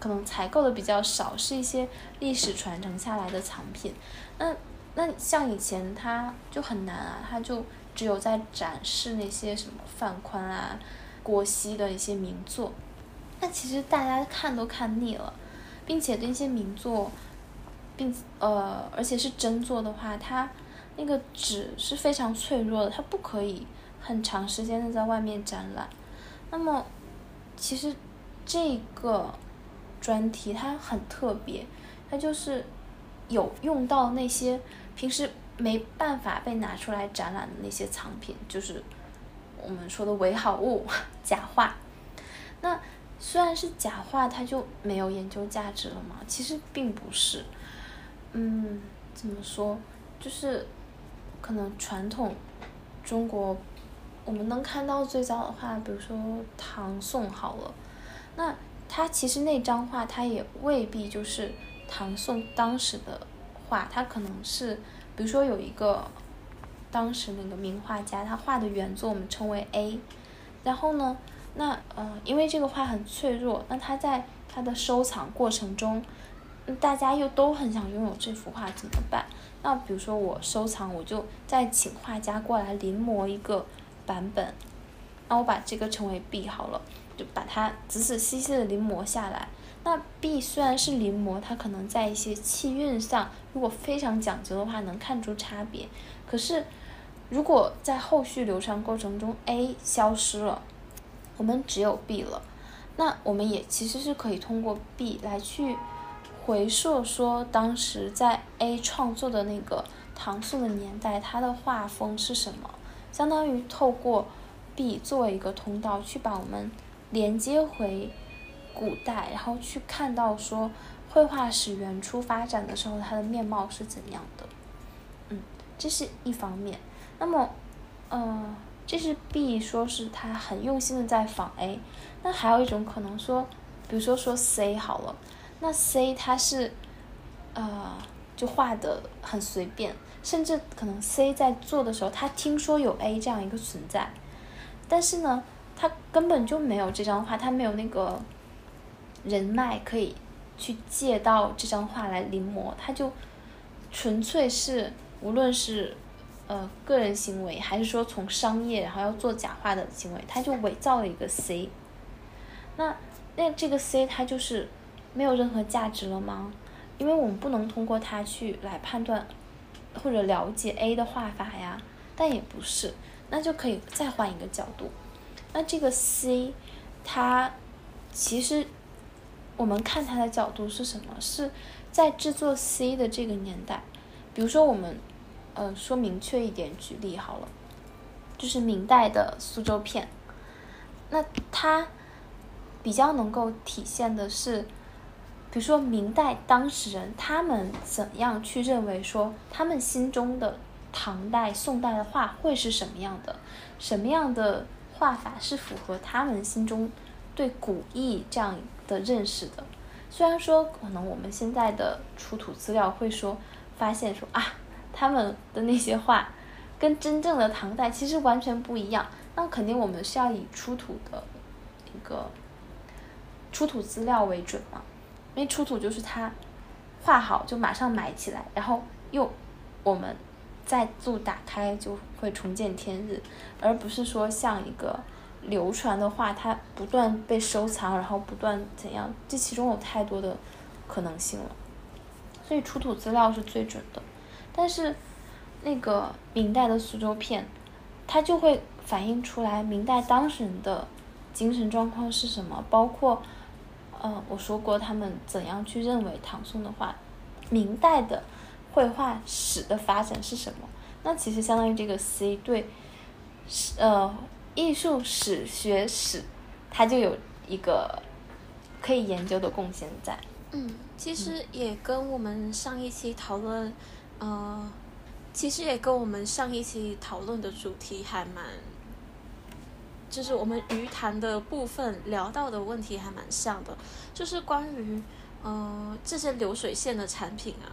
可能采购的比较少，是一些历史传承下来的藏品。那那像以前它就很难啊，它就只有在展示那些什么范宽啊、郭熙的一些名作。那其实大家看都看腻了，并且那些名作，并呃，而且是真作的话，它那个纸是非常脆弱的，它不可以很长时间的在外面展览。那么，其实这个专题它很特别，它就是有用到那些平时没办法被拿出来展览的那些藏品，就是我们说的伪好物、假画。那虽然是假画，它就没有研究价值了吗？其实并不是，嗯，怎么说？就是可能传统中国，我们能看到最早的画，比如说唐宋好了，那它其实那张画，它也未必就是唐宋当时的画，它可能是，比如说有一个当时那个名画家，他画的原作我们称为 A，然后呢？那呃，因为这个画很脆弱，那他在他的收藏过程中，大家又都很想拥有这幅画，怎么办？那比如说我收藏，我就再请画家过来临摹一个版本，那我把这个称为 B 好了，就把它仔仔细细的临摹下来。那 B 虽然是临摹，它可能在一些气韵上，如果非常讲究的话，能看出差别。可是如果在后续流传过程中，A 消失了。我们只有 B 了，那我们也其实是可以通过 B 来去回溯说当时在 A 创作的那个唐宋的年代，它的画风是什么？相当于透过 B 作为一个通道，去把我们连接回古代，然后去看到说绘画史原初发展的时候它的面貌是怎样的。嗯，这是一方面。那么，嗯。这是 B 说是他很用心的在仿 A，那还有一种可能说，比如说说 C 好了，那 C 他是，呃，就画的很随便，甚至可能 C 在做的时候，他听说有 A 这样一个存在，但是呢，他根本就没有这张画，他没有那个人脉可以去借到这张画来临摹，他就纯粹是无论是。呃，个人行为还是说从商业然后要做假画的行为，他就伪造了一个 C。那那这个 C 它就是没有任何价值了吗？因为我们不能通过它去来判断或者了解 A 的画法呀。但也不是，那就可以再换一个角度。那这个 C，它其实我们看它的角度是什么？是在制作 C 的这个年代，比如说我们。呃，说明确一点，举例好了，就是明代的苏州片，那它比较能够体现的是，比如说明代当事人他们怎样去认为说他们心中的唐代、宋代的画会是什么样的，什么样的画法是符合他们心中对古意这样的认识的。虽然说可能我们现在的出土资料会说发现说啊。他们的那些画，跟真正的唐代其实完全不一样。那肯定我们是要以出土的一个出土资料为准嘛，因为出土就是它画好就马上埋起来，然后又我们再度打开就会重见天日，而不是说像一个流传的画，它不断被收藏，然后不断怎样，这其中有太多的可能性了。所以出土资料是最准的，但是那个明代的苏州片，它就会反映出来明代当事人的精神状况是什么，包括。呃，我说过他们怎样去认为唐宋的画，明代的绘画史的发展是什么？那其实相当于这个 C 对，呃，艺术史学史，它就有一个可以研究的贡献在。嗯，其实也跟我们上一期讨论，呃，其实也跟我们上一期讨论的主题还蛮。就是我们鱼谈的部分聊到的问题还蛮像的，就是关于呃这些流水线的产品啊，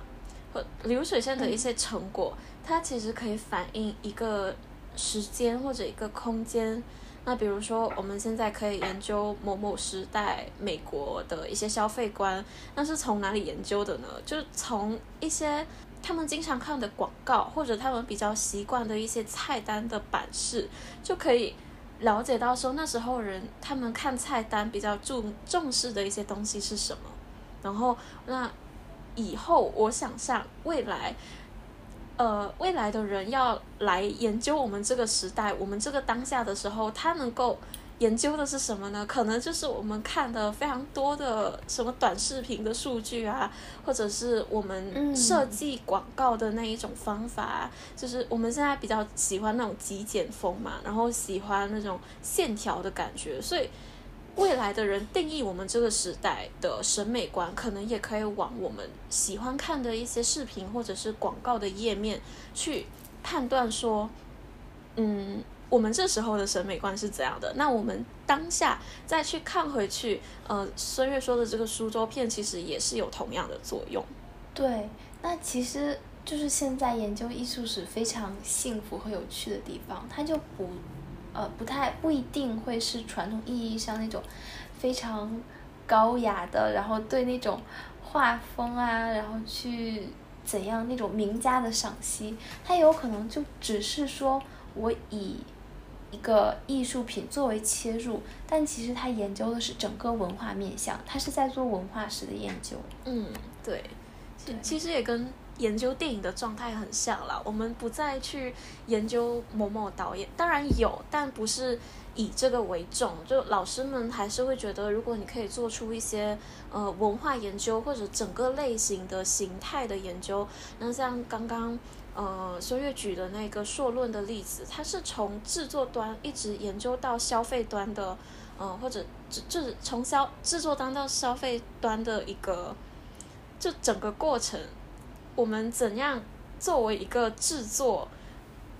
和流水线的一些成果，它其实可以反映一个时间或者一个空间。那比如说我们现在可以研究某某时代美国的一些消费观，那是从哪里研究的呢？就是从一些他们经常看的广告，或者他们比较习惯的一些菜单的版式，就可以。了解到说那时候人他们看菜单比较重重视的一些东西是什么，然后那以后我想象未来，呃未来的人要来研究我们这个时代，我们这个当下的时候，他能够。研究的是什么呢？可能就是我们看的非常多的什么短视频的数据啊，或者是我们设计广告的那一种方法，就是我们现在比较喜欢那种极简风嘛，然后喜欢那种线条的感觉，所以未来的人定义我们这个时代的审美观，可能也可以往我们喜欢看的一些视频或者是广告的页面去判断说，嗯。我们这时候的审美观是怎样的？那我们当下再去看回去，呃，孙悦说的这个苏州片其实也是有同样的作用。对，那其实就是现在研究艺术史非常幸福和有趣的地方，它就不，呃，不太不一定会是传统意义上那种非常高雅的，然后对那种画风啊，然后去怎样那种名家的赏析，它有可能就只是说我以。一个艺术品作为切入，但其实他研究的是整个文化面向，他是在做文化史的研究。嗯，对，其实也跟研究电影的状态很像了。我们不再去研究某某导演，当然有，但不是以这个为重。就老师们还是会觉得，如果你可以做出一些呃文化研究或者整个类型的形态的研究，那像刚刚。呃，孙悦举的那个硕论的例子，它是从制作端一直研究到消费端的，呃，或者就就是从消制作端到消费端的一个，就整个过程，我们怎样作为一个制作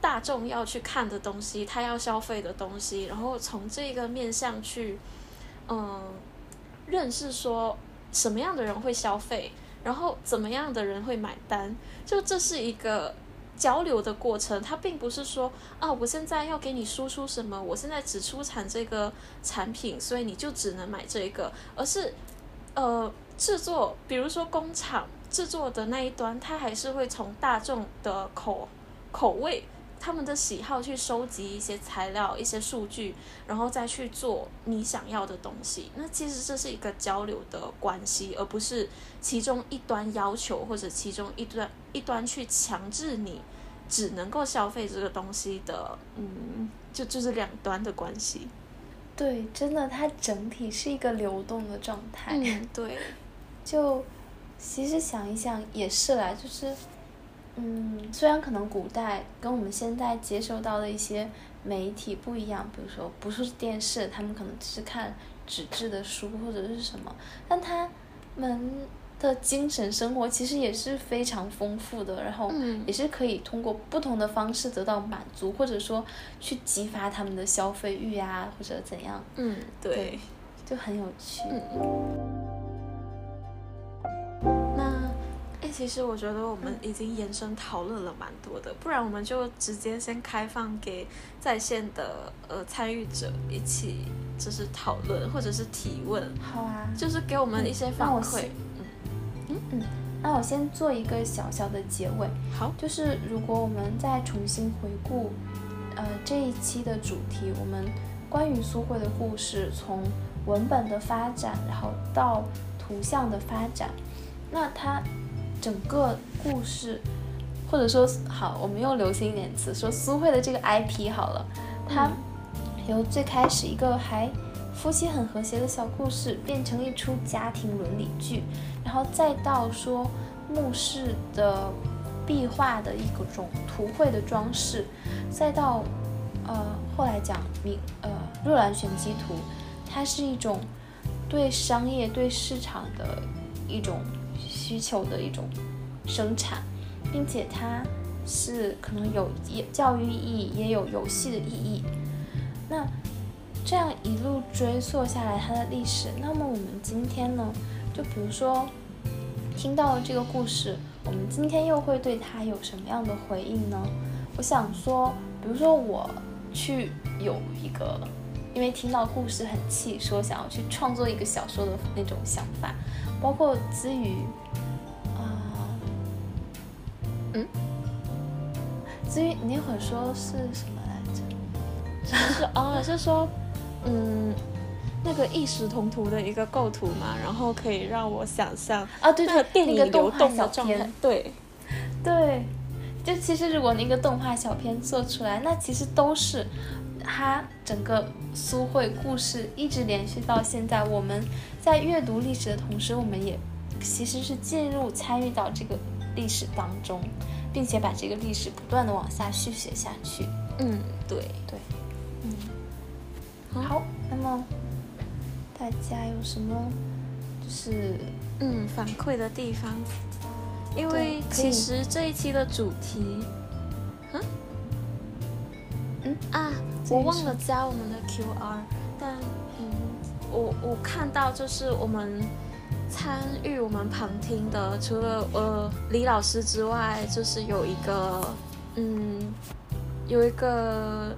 大众要去看的东西，他要消费的东西，然后从这个面向去，嗯，认识说什么样的人会消费，然后怎么样的人会买单，就这是一个。交流的过程，它并不是说啊，我现在要给你输出什么，我现在只出产这个产品，所以你就只能买这个，而是，呃，制作，比如说工厂制作的那一端，它还是会从大众的口口味。他们的喜好去收集一些材料、一些数据，然后再去做你想要的东西。那其实这是一个交流的关系，而不是其中一端要求或者其中一端一端去强制你只能够消费这个东西的。嗯，就就是两端的关系。对，真的，它整体是一个流动的状态。嗯，对。就其实想一想也是啦，就是。嗯，虽然可能古代跟我们现在接收到的一些媒体不一样，比如说不是电视，他们可能只是看纸质的书或者是什么，但他们的精神生活其实也是非常丰富的，然后也是可以通过不同的方式得到满足，或者说去激发他们的消费欲啊，或者怎样。嗯，对，就很有趣。其实我觉得我们已经延伸讨论了蛮多的，不然我们就直接先开放给在线的呃参与者一起就是讨论或者是提问。好啊。就是给我们一些反馈。嗯嗯嗯，那我先做一个小小的结尾，好，就是如果我们再重新回顾，呃，这一期的主题，我们关于苏慧的故事，从文本的发展，然后到图像的发展，那它整个故事，或者说好，我们用流行一点词说苏慧的这个 IP 好了，它由最开始一个还。夫妻很和谐的小故事变成一出家庭伦理剧，然后再到说墓室的壁画的一个种图绘的装饰，再到呃后来讲明呃若兰玄机图，它是一种对商业对市场的一种需求的一种生产，并且它是可能有也教育意义也有游戏的意义，那。这样一路追溯下来，它的历史。那么我们今天呢？就比如说，听到了这个故事，我们今天又会对它有什么样的回应呢？我想说，比如说我去有一个，因为听到故事很气，说想要去创作一个小说的那种想法，包括之于，啊，嗯，资于，你那会儿说是什么来着？是 哦，是说。嗯，那个异时同图的一个构图嘛，然后可以让我想象啊，对对，电影流动的状态，对，对，就其实如果那个动画小片做出来，那其实都是它整个苏慧故事一直连续到现在。我们在阅读历史的同时，我们也其实是进入参与到这个历史当中，并且把这个历史不断的往下续写下去。嗯，对对，嗯。好，那么大家有什么就是嗯反馈的地方？因为其实这一期的主题，嗯嗯啊，我忘了加我们的 QR，但嗯，我我看到就是我们参与我们旁听的，除了呃李老师之外，就是有一个嗯有一个。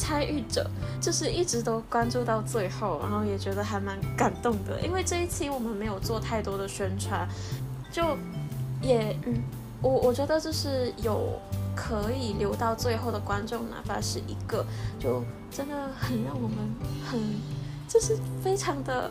参与者就是一直都关注到最后，然后也觉得还蛮感动的。因为这一期我们没有做太多的宣传，就也嗯，我我觉得就是有可以留到最后的观众，哪怕是一个，就真的很让我们很就是非常的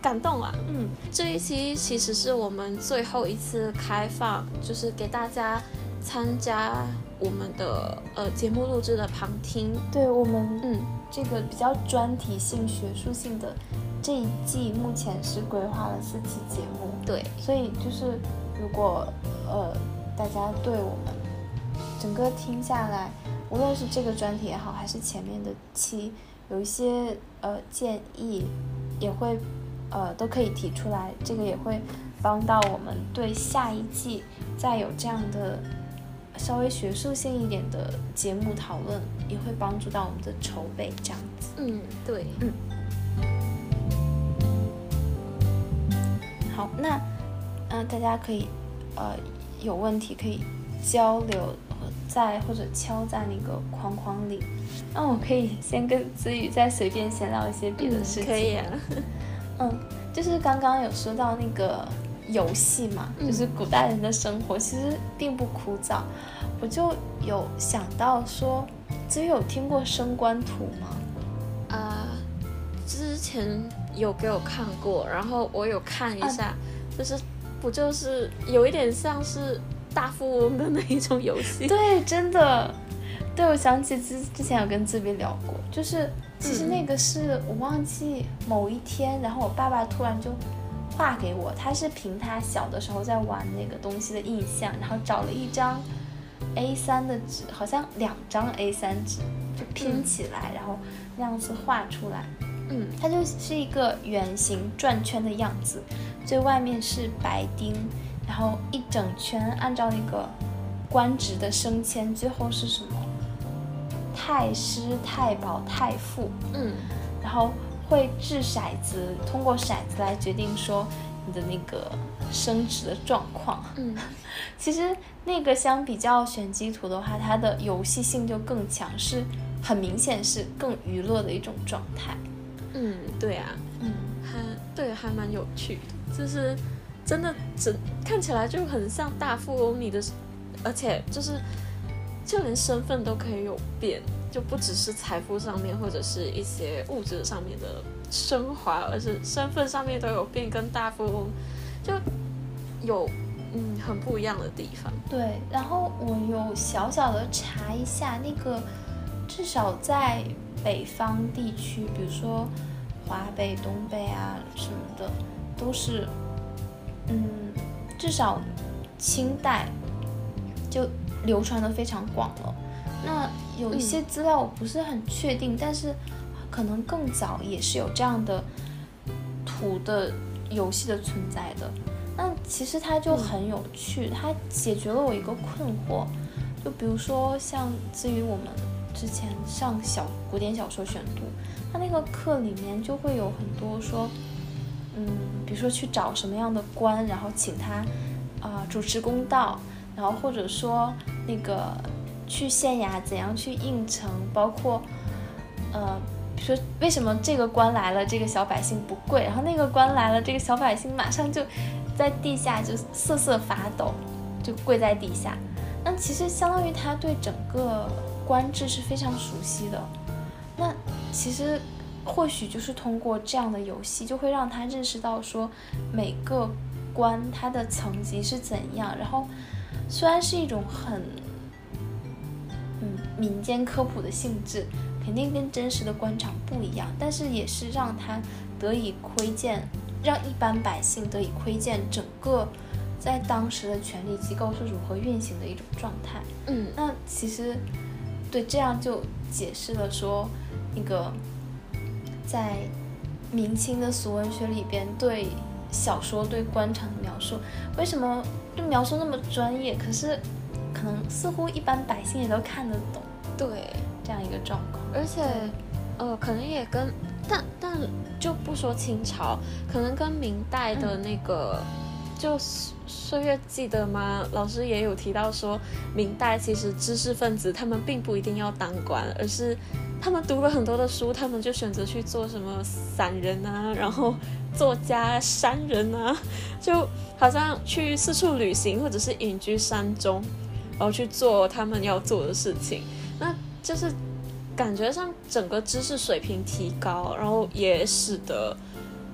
感动啊。嗯，这一期其实是我们最后一次开放，就是给大家参加。我们的呃节目录制的旁听，对我们嗯这个比较专题性、学术性的这一季，目前是规划了四期节目。对，所以就是如果呃大家对我们整个听下来，无论是这个专题也好，还是前面的期，有一些呃建议，也会呃都可以提出来，这个也会帮到我们对下一季再有这样的。稍微学术性一点的节目讨论也会帮助到我们的筹备，这样子。嗯，对，嗯。好，那嗯，大家可以呃有问题可以交流，在或者敲在那个框框里。那我可以先跟子宇再随便闲聊一些别的事情。可以啊。嗯，就是刚刚有说到那个。游戏嘛，就是古代人的生活，其实并不枯燥。我就有想到说，子宇有听过升官图吗？啊，之前有给我看过，然后我有看一下，就是不就是有一点像是大富翁的那一种游戏？对，真的。对，我想起之之前有跟自比聊过，就是其实那个是我忘记某一天，然后我爸爸突然就。画给我，他是凭他小的时候在玩那个东西的印象，然后找了一张 A3 的纸，好像两张 A3 纸就拼起来，然后那样子画出来。嗯，它就是一个圆形转圈的样子，最外面是白丁，然后一整圈按照那个官职的升迁，最后是什么？太师、太保、太傅。嗯，然后。会掷骰子，通过骰子来决定说你的那个升职的状况。嗯，其实那个相比较选机图的话，它的游戏性就更强，是很明显是更娱乐的一种状态。嗯，对啊，嗯，还对，还蛮有趣的。就是真的整看起来就很像大富翁，你的，而且就是就连身份都可以有变，就不只是财富上面或者是一些物质上面的升华，而是身份上面都有变，跟大富翁就有嗯很不一样的地方。对，然后我有小小的查一下，那个至少在北方地区，比如说华北、东北啊什么的，都是。嗯，至少清代就流传的非常广了。那有一些资料我不是很确定，但是可能更早也是有这样的图的游戏的存在的。那其实它就很有趣，它解决了我一个困惑。就比如说像至于我们之前上小古典小说选读，它那个课里面就会有很多说。嗯，比如说去找什么样的官，然后请他啊主持公道，然后或者说那个去县衙怎样去应承，包括呃，比如说为什么这个官来了，这个小百姓不跪，然后那个官来了，这个小百姓马上就在地下就瑟瑟发抖，就跪在地下。那其实相当于他对整个官制是非常熟悉的。那其实。或许就是通过这样的游戏，就会让他认识到说，每个官他的层级是怎样。然后，虽然是一种很，嗯，民间科普的性质，肯定跟真实的官场不一样，但是也是让他得以窥见，让一般百姓得以窥见整个在当时的权力机构是如何运行的一种状态。嗯，那其实，对，这样就解释了说，那个。在明清的俗文学里边，对小说、对官场的描述，为什么就描述那么专业？可是可能似乎一般百姓也都看得懂，对这样一个状况。而且，呃，可能也跟但但就不说清朝，可能跟明代的那个，就岁月记得吗？老师也有提到说，明代其实知识分子他们并不一定要当官，而是。他们读了很多的书，他们就选择去做什么散人啊，然后作家、山人啊，就好像去四处旅行，或者是隐居山中，然后去做他们要做的事情。那就是感觉上整个知识水平提高，然后也使得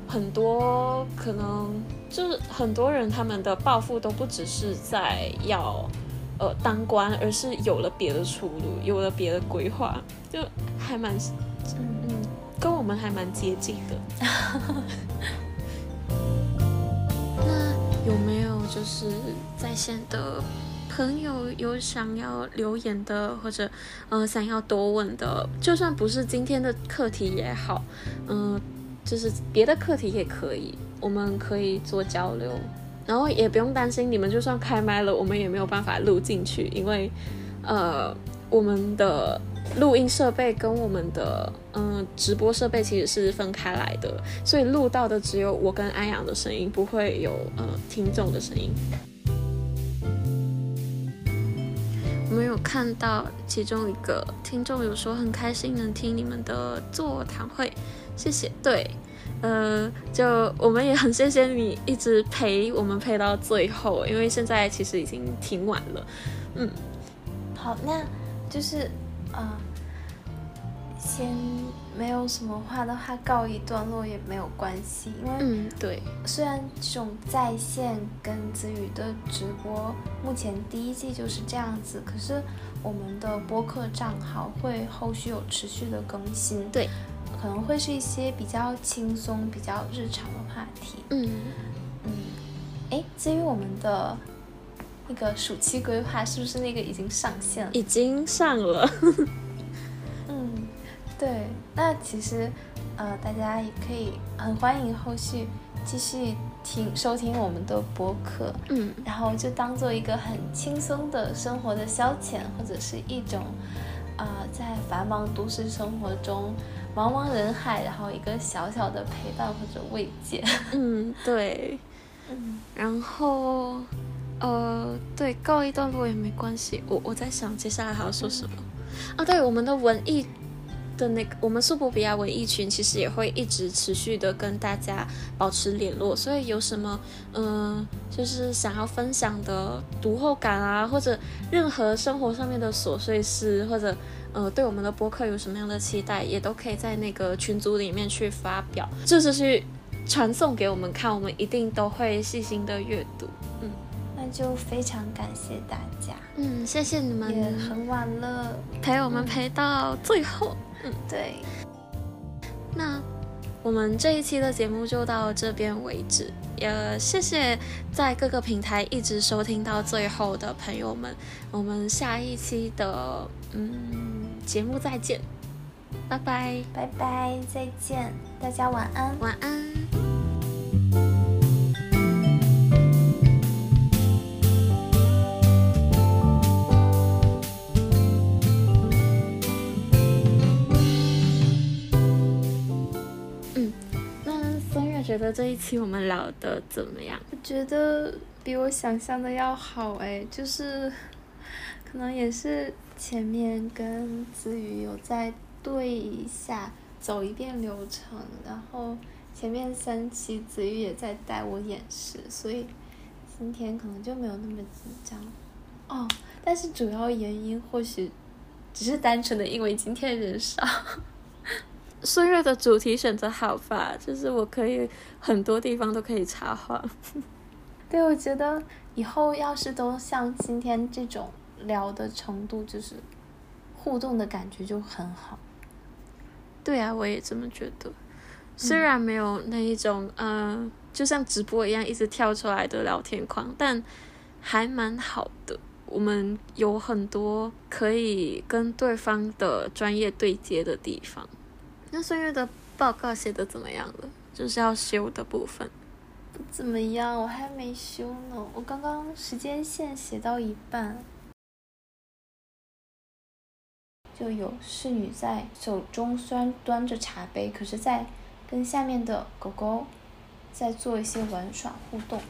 很多可能就是很多人他们的抱负都不只是在要。呃，当官，而是有了别的出路，有了别的规划，就还蛮，嗯嗯，跟我们还蛮接近的。那有没有就是在线的朋友有想要留言的，或者呃想要多问的，就算不是今天的课题也好，嗯，就是别的课题也可以，我们可以做交流。然后也不用担心，你们就算开麦了，我们也没有办法录进去，因为，呃，我们的录音设备跟我们的嗯直播设备其实是分开来的，所以录到的只有我跟安阳的声音，不会有呃听众的声音。我们有看到其中一个听众有说很开心能听你们的座谈会，谢谢。对。呃，就我们也很谢谢你一直陪我们陪到最后，因为现在其实已经挺晚了。嗯，好，那就是啊，先没有什么话的话，告一段落也没有关系，因为嗯，对，虽然这种在线跟子宇的直播目前第一季就是这样子，可是我们的播客账号会后续有持续的更新。对。可能会是一些比较轻松、比较日常的话题。嗯嗯，哎，至于我们的那个暑期规划，是不是那个已经上线了？已经上了。嗯，对。那其实呃，大家也可以很欢迎后续继续听收听我们的播客。嗯，然后就当做一个很轻松的生活的消遣，或者是一种啊，在繁忙都市生活中。茫茫人海，然后一个小小的陪伴或者慰藉。嗯，对。嗯，然后，呃，对，告一段落也没关系。我我在想接下来还要说什么。啊，对，我们的文艺的那个我们苏博比亚文艺群其实也会一直持续的跟大家保持联络，所以有什么嗯，就是想要分享的读后感啊，或者任何生活上面的琐碎事，或者呃对我们的播客有什么样的期待，也都可以在那个群组里面去发表，就是去传送给我们看，我们一定都会细心的阅读。嗯，那就非常感谢大家。嗯，谢谢你们，也很晚了，陪我们陪到最后。嗯，对。那我们这一期的节目就到这边为止，也谢谢在各个平台一直收听到最后的朋友们。我们下一期的嗯节目再见，拜拜，拜拜，再见，大家晚安，晚安。觉得这一期我们聊的怎么样？我觉得比我想象的要好哎，就是可能也是前面跟子瑜有在对一下，走一遍流程，然后前面三期子瑜也在带我演示，所以今天可能就没有那么紧张哦。但是主要原因或许只是单纯的因为今天人少。孙悦的主题选择好吧，就是我可以很多地方都可以插话。对，我觉得以后要是都像今天这种聊的程度，就是互动的感觉就很好。对啊，我也这么觉得。虽然没有那一种，嗯，就像直播一样一直跳出来的聊天框，但还蛮好的。我们有很多可以跟对方的专业对接的地方。那孙悦的报告写的怎么样了？就是要修的部分。不怎么样，我还没修呢。我刚刚时间线写到一半，就有侍女在手中虽然端着茶杯，可是在跟下面的狗狗在做一些玩耍互动。